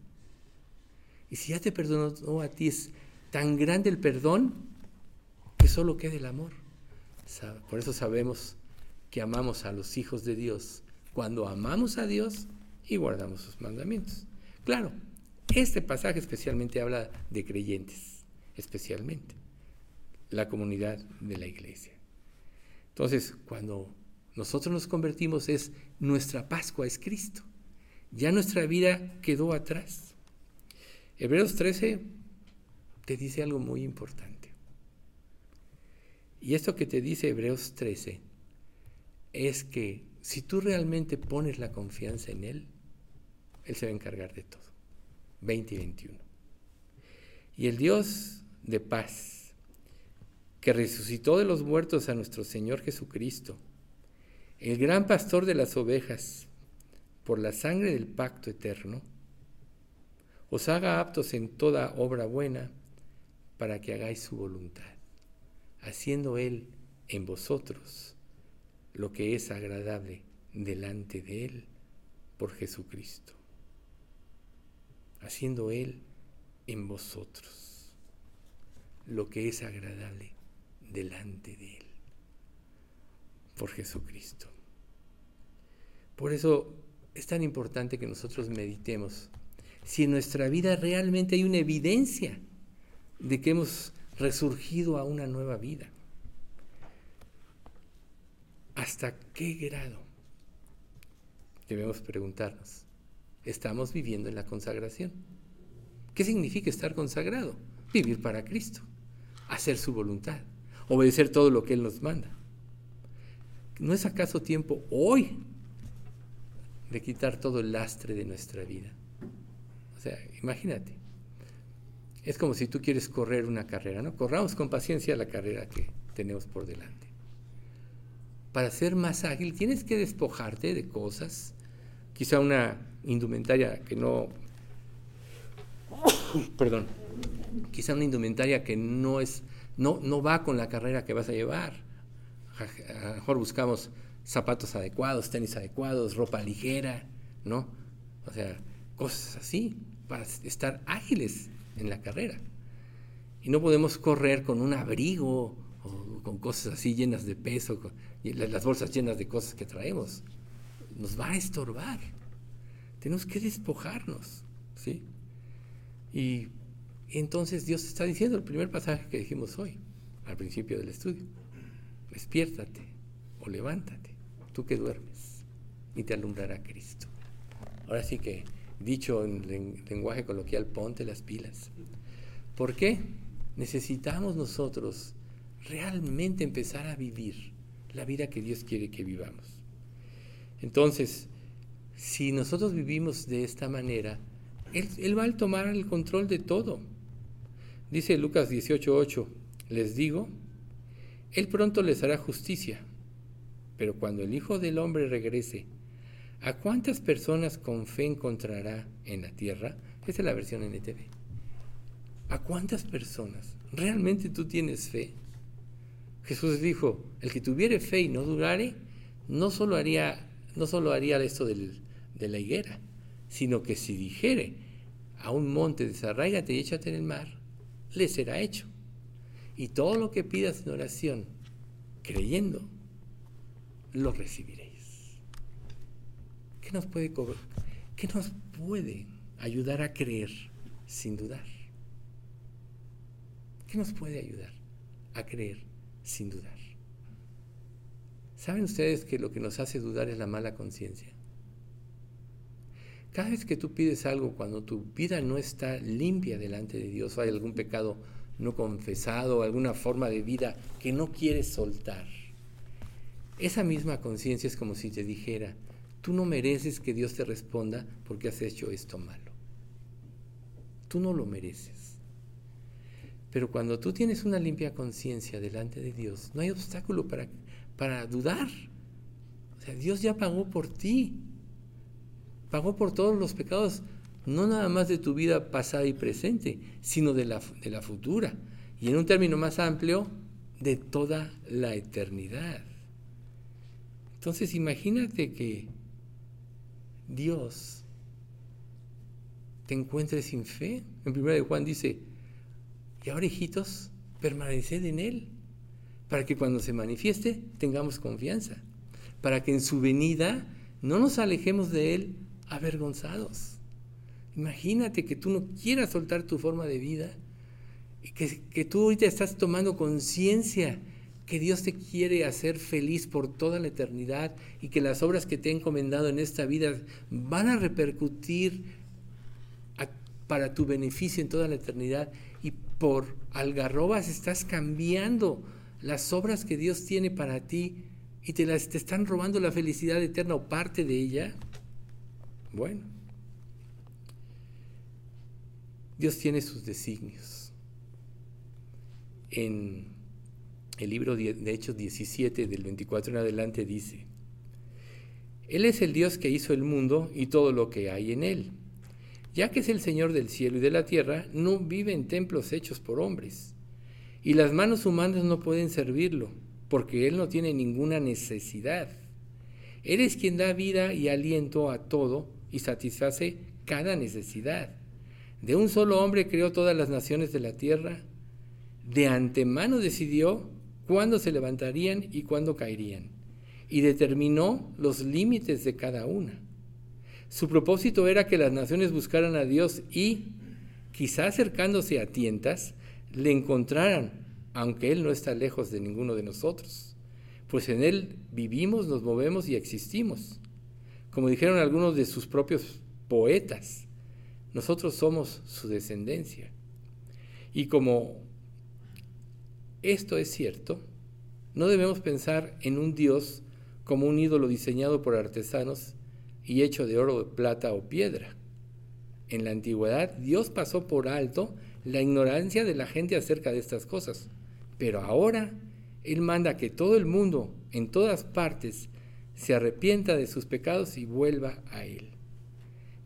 Y si ya te perdonó a ti, es tan grande el perdón que solo queda el amor. Por eso sabemos que amamos a los hijos de Dios cuando amamos a Dios y guardamos sus mandamientos. Claro, este pasaje especialmente habla de creyentes especialmente la comunidad de la iglesia. Entonces, cuando nosotros nos convertimos es nuestra Pascua, es Cristo. Ya nuestra vida quedó atrás. Hebreos 13 te dice algo muy importante. Y esto que te dice Hebreos 13 es que si tú realmente pones la confianza en Él, Él se va a encargar de todo. 20 y 21. Y el Dios de paz, que resucitó de los muertos a nuestro Señor Jesucristo, el gran pastor de las ovejas, por la sangre del pacto eterno, os haga aptos en toda obra buena para que hagáis su voluntad, haciendo Él en vosotros lo que es agradable delante de Él por Jesucristo, haciendo Él en vosotros lo que es agradable delante de Él por Jesucristo. Por eso es tan importante que nosotros meditemos si en nuestra vida realmente hay una evidencia de que hemos resurgido a una nueva vida. ¿Hasta qué grado? Debemos preguntarnos. ¿Estamos viviendo en la consagración? ¿Qué significa estar consagrado? Vivir para Cristo, hacer su voluntad, obedecer todo lo que Él nos manda. ¿No es acaso tiempo hoy de quitar todo el lastre de nuestra vida. Imagínate. Es como si tú quieres correr una carrera, ¿no? Corramos con paciencia la carrera que tenemos por delante. Para ser más ágil tienes que despojarte de cosas, quizá una indumentaria que no, perdón, quizá una indumentaria que no es, no, no va con la carrera que vas a llevar. A lo mejor buscamos zapatos adecuados, tenis adecuados, ropa ligera, ¿no? O sea, cosas así para estar ágiles en la carrera. Y no podemos correr con un abrigo o con cosas así llenas de peso, y las bolsas llenas de cosas que traemos. Nos va a estorbar. Tenemos que despojarnos, ¿sí? Y entonces Dios está diciendo el primer pasaje que dijimos hoy, al principio del estudio. Despiértate o levántate tú que duermes, y te alumbrará Cristo. Ahora sí que, dicho en lenguaje coloquial, ponte las pilas. ¿Por qué? Necesitamos nosotros realmente empezar a vivir la vida que Dios quiere que vivamos. Entonces, si nosotros vivimos de esta manera, Él, va a tomar el control de todo. Dice Lucas 18:8, les digo, Él pronto les hará justicia pero cuando el Hijo del Hombre regrese, ¿a cuántas personas con fe encontrará en la tierra? Esa es la versión NTV. ¿A cuántas personas? ¿Realmente tú tienes fe? Jesús dijo, el que tuviere fe y no durare, no solo haría, no solo haría esto de la higuera, sino que si dijere a un monte, desarráigate y échate en el mar, le será hecho. Y todo lo que pidas en oración, creyendo, lo recibiréis. ¿Qué nos puede, qué nos puede ayudar a creer sin dudar? ¿Qué nos puede ayudar a creer sin dudar? ¿Saben ustedes que lo que nos hace dudar es la mala conciencia? Cada vez que tú pides algo, cuando tu vida no está limpia delante de Dios, o hay algún pecado no confesado, alguna forma de vida que no quieres soltar, esa misma conciencia es como si te dijera, tú no mereces que Dios te responda porque has hecho esto malo. Tú no lo mereces. Pero cuando tú tienes una limpia conciencia delante de Dios, no hay obstáculo para, para dudar. O sea, Dios ya pagó por ti. Pagó por todos los pecados, no nada más de tu vida pasada y presente, sino de la, de la futura. Y en un término más amplio, de toda la eternidad. Entonces imagínate que Dios te encuentre sin fe. En primera de Juan dice, y ahora hijitos, permaneced en Él, para que cuando se manifieste tengamos confianza, para que en su venida no nos alejemos de Él avergonzados. Imagínate que tú no quieras soltar tu forma de vida y que, que tú ahorita estás tomando conciencia que Dios te quiere hacer feliz por toda la eternidad y que las obras que te ha encomendado en esta vida van a repercutir para tu beneficio en toda la eternidad y por algarrobas estás cambiando las obras que Dios tiene para ti y te, las, te están robando la felicidad eterna o parte de ella, bueno, Dios tiene sus designios. En el libro de Hechos 17, del 24 en adelante, dice, Él es el Dios que hizo el mundo y todo lo que hay en él. Ya que es el Señor del cielo y de la tierra, no vive en templos hechos por hombres. Y las manos humanas no pueden servirlo, porque Él no tiene ninguna necesidad. Él es quien da vida y aliento a todo y satisface cada necesidad. De un solo hombre creó todas las naciones de la tierra. De antemano decidió cuándo se levantarían y cuándo caerían, y determinó los límites de cada una. Su propósito era que las naciones buscaran a Dios y, quizá acercándose a tientas, le encontraran, aunque Él no está lejos de ninguno de nosotros, pues en Él vivimos, nos movemos y existimos. Como dijeron algunos de sus propios poetas, nosotros somos su descendencia. Y como esto es cierto, no debemos pensar en un Dios como un ídolo diseñado por artesanos y hecho de oro, plata o piedra. En la antigüedad Dios pasó por alto la ignorancia de la gente acerca de estas cosas, pero ahora Él manda que todo el mundo, en todas partes, se arrepienta de sus pecados y vuelva a Él.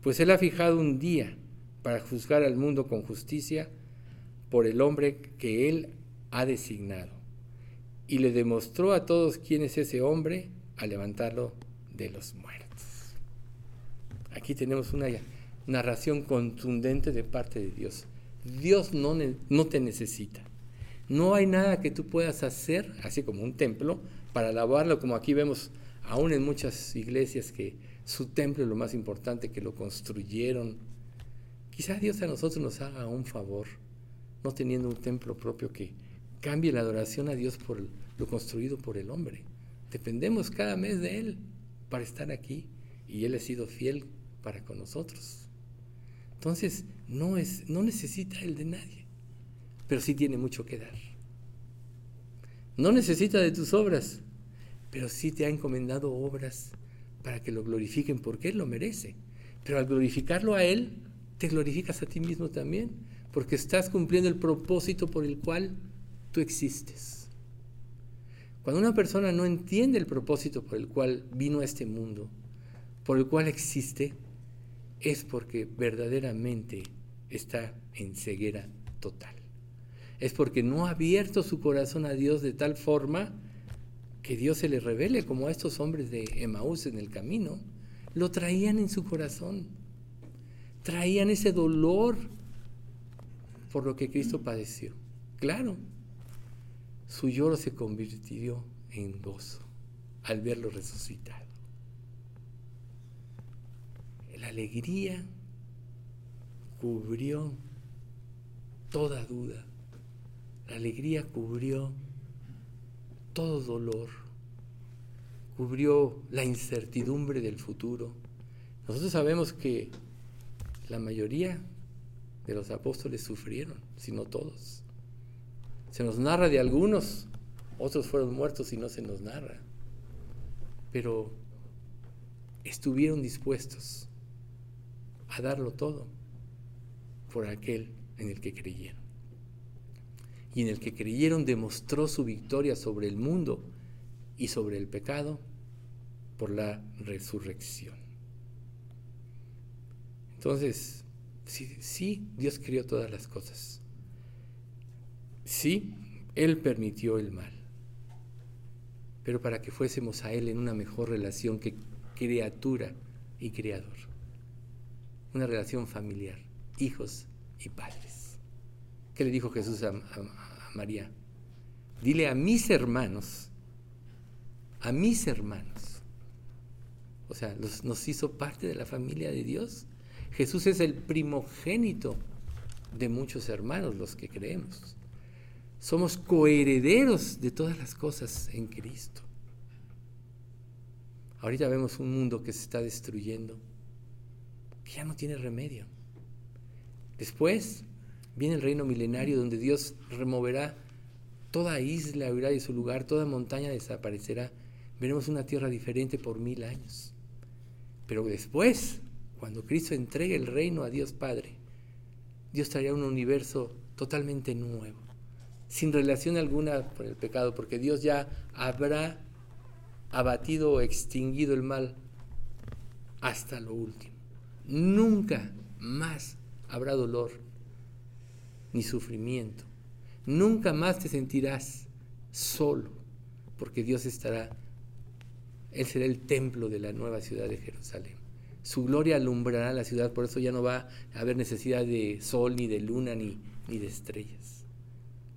Pues Él ha fijado un día para juzgar al mundo con justicia por el hombre que Él ha designado y le demostró a todos quién es ese hombre al levantarlo de los muertos. Aquí tenemos una narración contundente de parte de Dios. Dios no, te necesita. No hay nada que tú puedas hacer, así como un templo, para alabarlo, como aquí vemos aún en muchas iglesias que su templo es lo más importante, que lo construyeron. Quizás Dios a nosotros nos haga un favor, no teniendo un templo propio que cambie la adoración a Dios por lo construido por el hombre. Dependemos cada mes de Él para estar aquí y Él ha sido fiel para con nosotros. Entonces, no, es, no necesita Él de nadie, pero sí tiene mucho que dar. No necesita de tus obras, pero sí te ha encomendado obras para que lo glorifiquen porque Él lo merece. Pero al glorificarlo a Él, te glorificas a ti mismo también, porque estás cumpliendo el propósito por el cual tú existes. Cuando una persona no entiende el propósito por el cual vino a este mundo, por el cual existe, es porque verdaderamente está en ceguera total. Es porque no ha abierto su corazón a Dios de tal forma que Dios se le revele, como a estos hombres de Emaús en el camino. Lo traían en su corazón. Traían ese dolor por lo que Cristo padeció. Claro, su lloro se convirtió en gozo al verlo resucitado. La alegría cubrió toda duda. La alegría cubrió todo dolor. Cubrió la incertidumbre del futuro. Nosotros sabemos que la mayoría de los apóstoles sufrieron, si no todos. Se nos narra de algunos, otros fueron muertos y no se nos narra. Pero estuvieron dispuestos a darlo todo por aquel en el que creyeron. Y en el que creyeron demostró su victoria sobre el mundo y sobre el pecado por la resurrección. Entonces, sí, Dios crió todas las cosas. Sí, Él permitió el mal, pero para que fuésemos a Él en una mejor relación que criatura y creador. Una relación familiar, hijos y padres. ¿Qué le dijo Jesús a, María? Dile a mis hermanos, a mis hermanos. O sea, nos hizo parte de la familia de Dios. Jesús es el primogénito de muchos hermanos, los que creemos somos coherederos de todas las cosas en Cristo. Ahorita vemos un mundo que se está destruyendo, que ya no tiene remedio. Después viene el reino milenario donde Dios removerá toda isla, huirá de su lugar, toda montaña desaparecerá. Veremos una tierra diferente por mil años. Pero después, cuando Cristo entregue el reino a Dios Padre, Dios traerá un universo totalmente nuevo, sin relación alguna con el pecado, porque Dios ya habrá abatido o extinguido el mal hasta lo último. Nunca más habrá dolor ni sufrimiento. Nunca más te sentirás solo, porque Dios estará, Él será el templo de la nueva ciudad de Jerusalén. Su gloria alumbrará la ciudad, por eso ya no va a haber necesidad de sol, ni de luna, ni, ni de estrellas.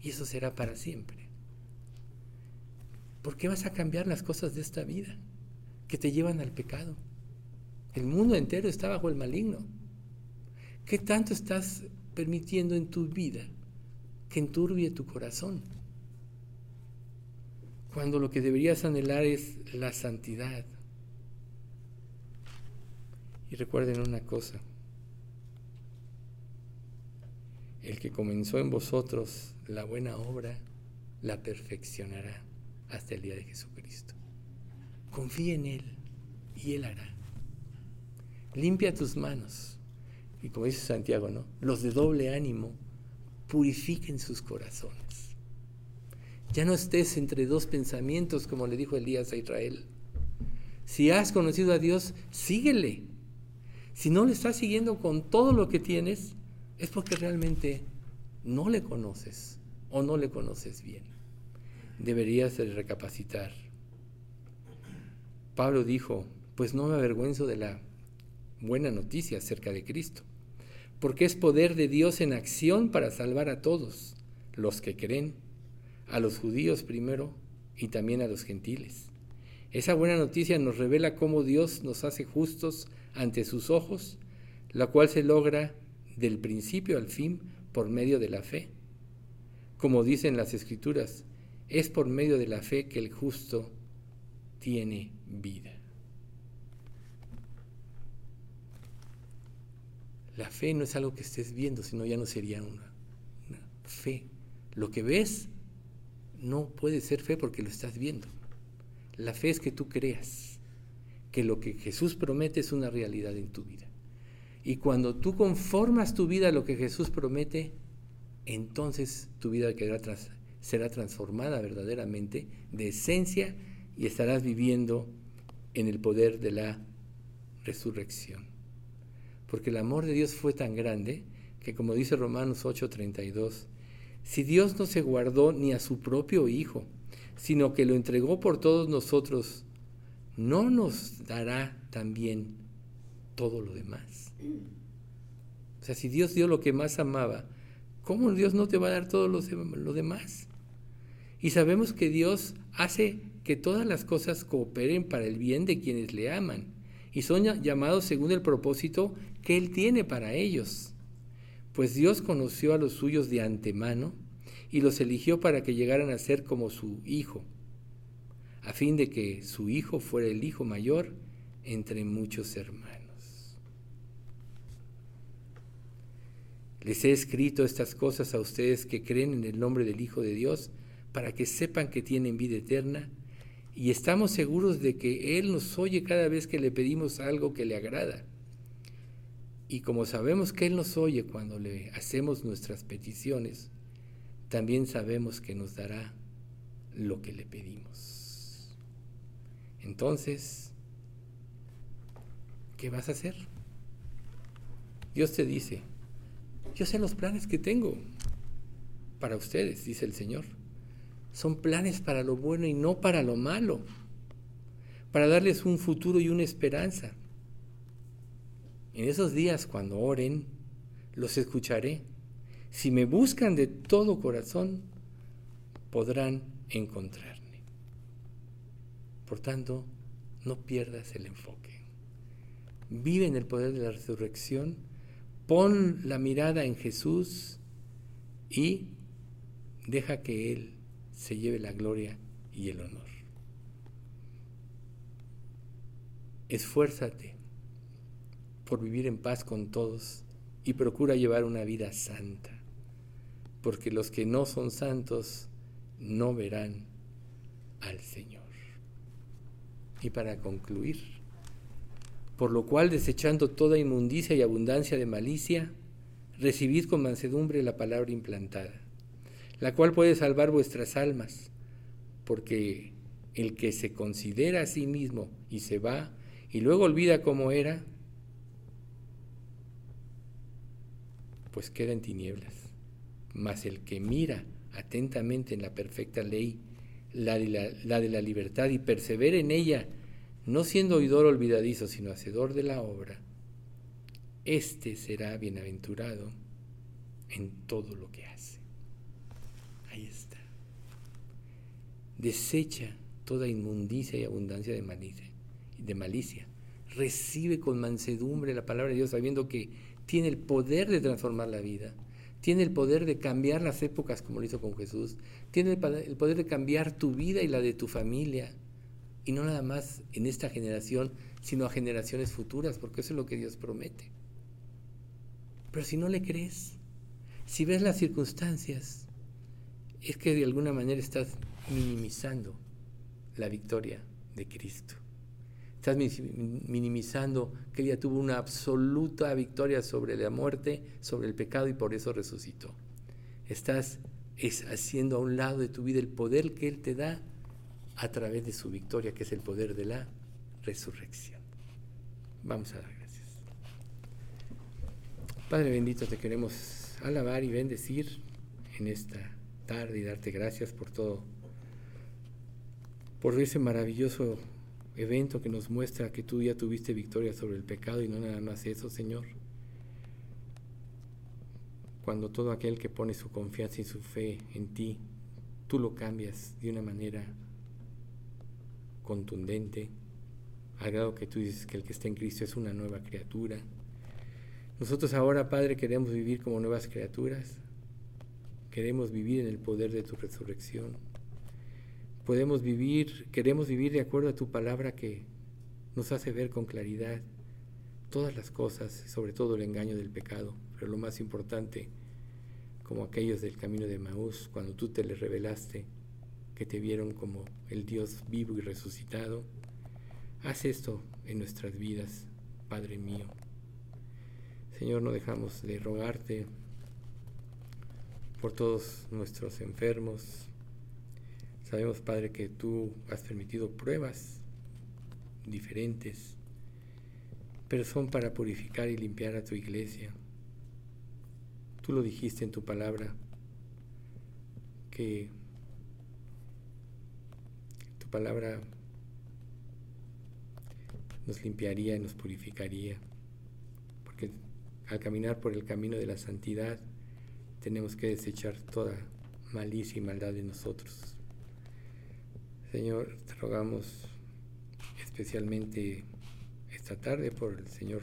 Y eso será para siempre. ¿Por qué vas a cambiar las cosas de esta vida que te llevan al pecado? El mundo entero está bajo el maligno. ¿Qué tanto estás permitiendo en tu vida que enturbie tu corazón? Cuando lo que deberías anhelar es la santidad. Y recuerden una cosa, el que comenzó en vosotros la buena obra, la perfeccionará hasta el día de Jesucristo. Confía en Él y Él hará. Limpia tus manos. Y como dice Santiago, ¿no? Los de doble ánimo purifiquen sus corazones. Ya no estés entre dos pensamientos, como le dijo Elías a Israel. Si has conocido a Dios, síguele. Si no le estás siguiendo con todo lo que tienes, es porque realmente no le conoces o no le conoces bien deberías recapacitar. Pablo dijo, pues no me avergüenzo de la buena noticia acerca de Cristo, porque es poder de Dios en acción para salvar a todos los que creen, a los judíos primero y también a los gentiles. Esa buena noticia nos revela cómo Dios nos hace justos ante sus ojos, la cual se logra del principio al fin por medio de la fe. Como dicen las escrituras, es por medio de la fe que el justo tiene vida. La fe no es algo que estés viendo, sino ya no sería una, fe. Lo que ves no puede ser fe porque lo estás viendo. La fe es que tú creas que lo que Jesús promete es una realidad en tu vida. Y cuando tú conformas tu vida a lo que Jesús promete, entonces tu vida será transformada verdaderamente de esencia y estarás viviendo en el poder de la resurrección. Porque el amor de Dios fue tan grande que como dice Romanos 8:32, si Dios no se guardó ni a su propio Hijo, sino que lo entregó por todos nosotros, ¿no nos dará también todo lo demás? O sea, si Dios dio lo que más amaba, ¿cómo Dios no te va a dar todo lo, demás? Y sabemos que Dios hace que todas las cosas cooperen para el bien de quienes le aman y son llamados según el propósito que Él tiene para ellos. Pues Dios conoció a los suyos de antemano y los eligió para que llegaran a ser como su Hijo, a fin de que su Hijo fuera el Hijo mayor entre muchos hermanos. Les he escrito estas cosas a ustedes que creen en el nombre del Hijo de Dios, para que sepan que tienen vida eterna y estamos seguros de que Él nos oye cada vez que le pedimos algo que le agrada. Y como sabemos que Él nos oye cuando le hacemos nuestras peticiones, también sabemos que nos dará lo que le pedimos. Entonces, ¿qué vas a hacer? Dios te dice, yo sé los planes que tengo para ustedes, dice el Señor son planes para lo bueno y no para lo malo, para darles un futuro y una esperanza. En esos días cuando oren, los escucharé. Si me buscan de todo corazón, podrán encontrarme. Por tanto, no pierdas el enfoque. Vive en el poder de la resurrección, pon la mirada en Jesús y deja que Él se lleve la gloria y el honor. Esfuérzate por vivir en paz con todos y procura llevar una vida santa, porque los que no son santos no verán al Señor. Y para concluir, por lo cual desechando toda inmundicia y abundancia de malicia, recibid con mansedumbre la palabra implantada, la cual puede salvar vuestras almas, porque el que se considera a sí mismo y se va y luego olvida cómo era, pues queda en tinieblas. Mas el que mira atentamente en la perfecta ley, la de la, la de la, libertad, y persevera en ella, no siendo oidor olvidadizo, sino hacedor de la obra, éste será bienaventurado en todo lo que hace. Ahí está. Desecha toda inmundicia y abundancia de malicia, de malicia. Recibe con mansedumbre la palabra de Dios, sabiendo que tiene el poder de transformar la vida, tiene el poder de cambiar las épocas como lo hizo con Jesús, tiene el poder de cambiar tu vida y la de tu familia, y no nada más en esta generación, sino a generaciones futuras, porque eso es lo que Dios promete. Pero si no le crees, si ves las circunstancias, es que de alguna manera estás minimizando la victoria de Cristo. Estás minimizando que ella tuvo una absoluta victoria sobre la muerte, sobre el pecado y por eso resucitó. Estás haciendo a un lado de tu vida el poder que Él te da a través de su victoria, que es el poder de la resurrección. Vamos a dar gracias. Padre bendito, te queremos alabar y bendecir en esta tarde y darte gracias por todo, por ese maravilloso evento que nos muestra que tú ya tuviste victoria sobre el pecado y no nada más eso, Señor. Cuando todo aquel que pone su confianza y su fe en ti, tú lo cambias de una manera contundente, al grado que tú dices que el que está en Cristo es una nueva criatura. Nosotros ahora, Padre, queremos vivir como nuevas criaturas, queremos vivir en el poder de tu resurrección podemos vivir, queremos vivir de acuerdo a tu palabra que nos hace ver con claridad todas las cosas, sobre todo el engaño del pecado, pero lo más importante, como aquellos del camino de Maús, cuando tú te les revelaste, que te vieron como el Dios vivo y resucitado, haz esto en nuestras vidas, Padre mío. Señor, no dejamos de rogarte por todos nuestros enfermos, Sabemos, Padre, que tú has permitido pruebas diferentes, pero son para purificar y limpiar a tu iglesia. Tú lo dijiste en tu palabra, que palabra nos limpiaría y nos purificaría, porque al caminar por el camino de la santidad tenemos que desechar toda malicia y maldad de nosotros. Señor, te rogamos especialmente esta tarde por el Señor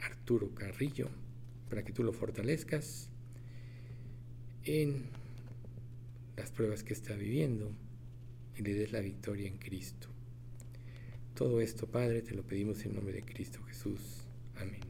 Arturo Carrillo, para que tú lo fortalezcas en las pruebas que está viviendo y le des la victoria en Cristo. Todo esto, Padre, te lo pedimos en nombre de Cristo Jesús. Amén.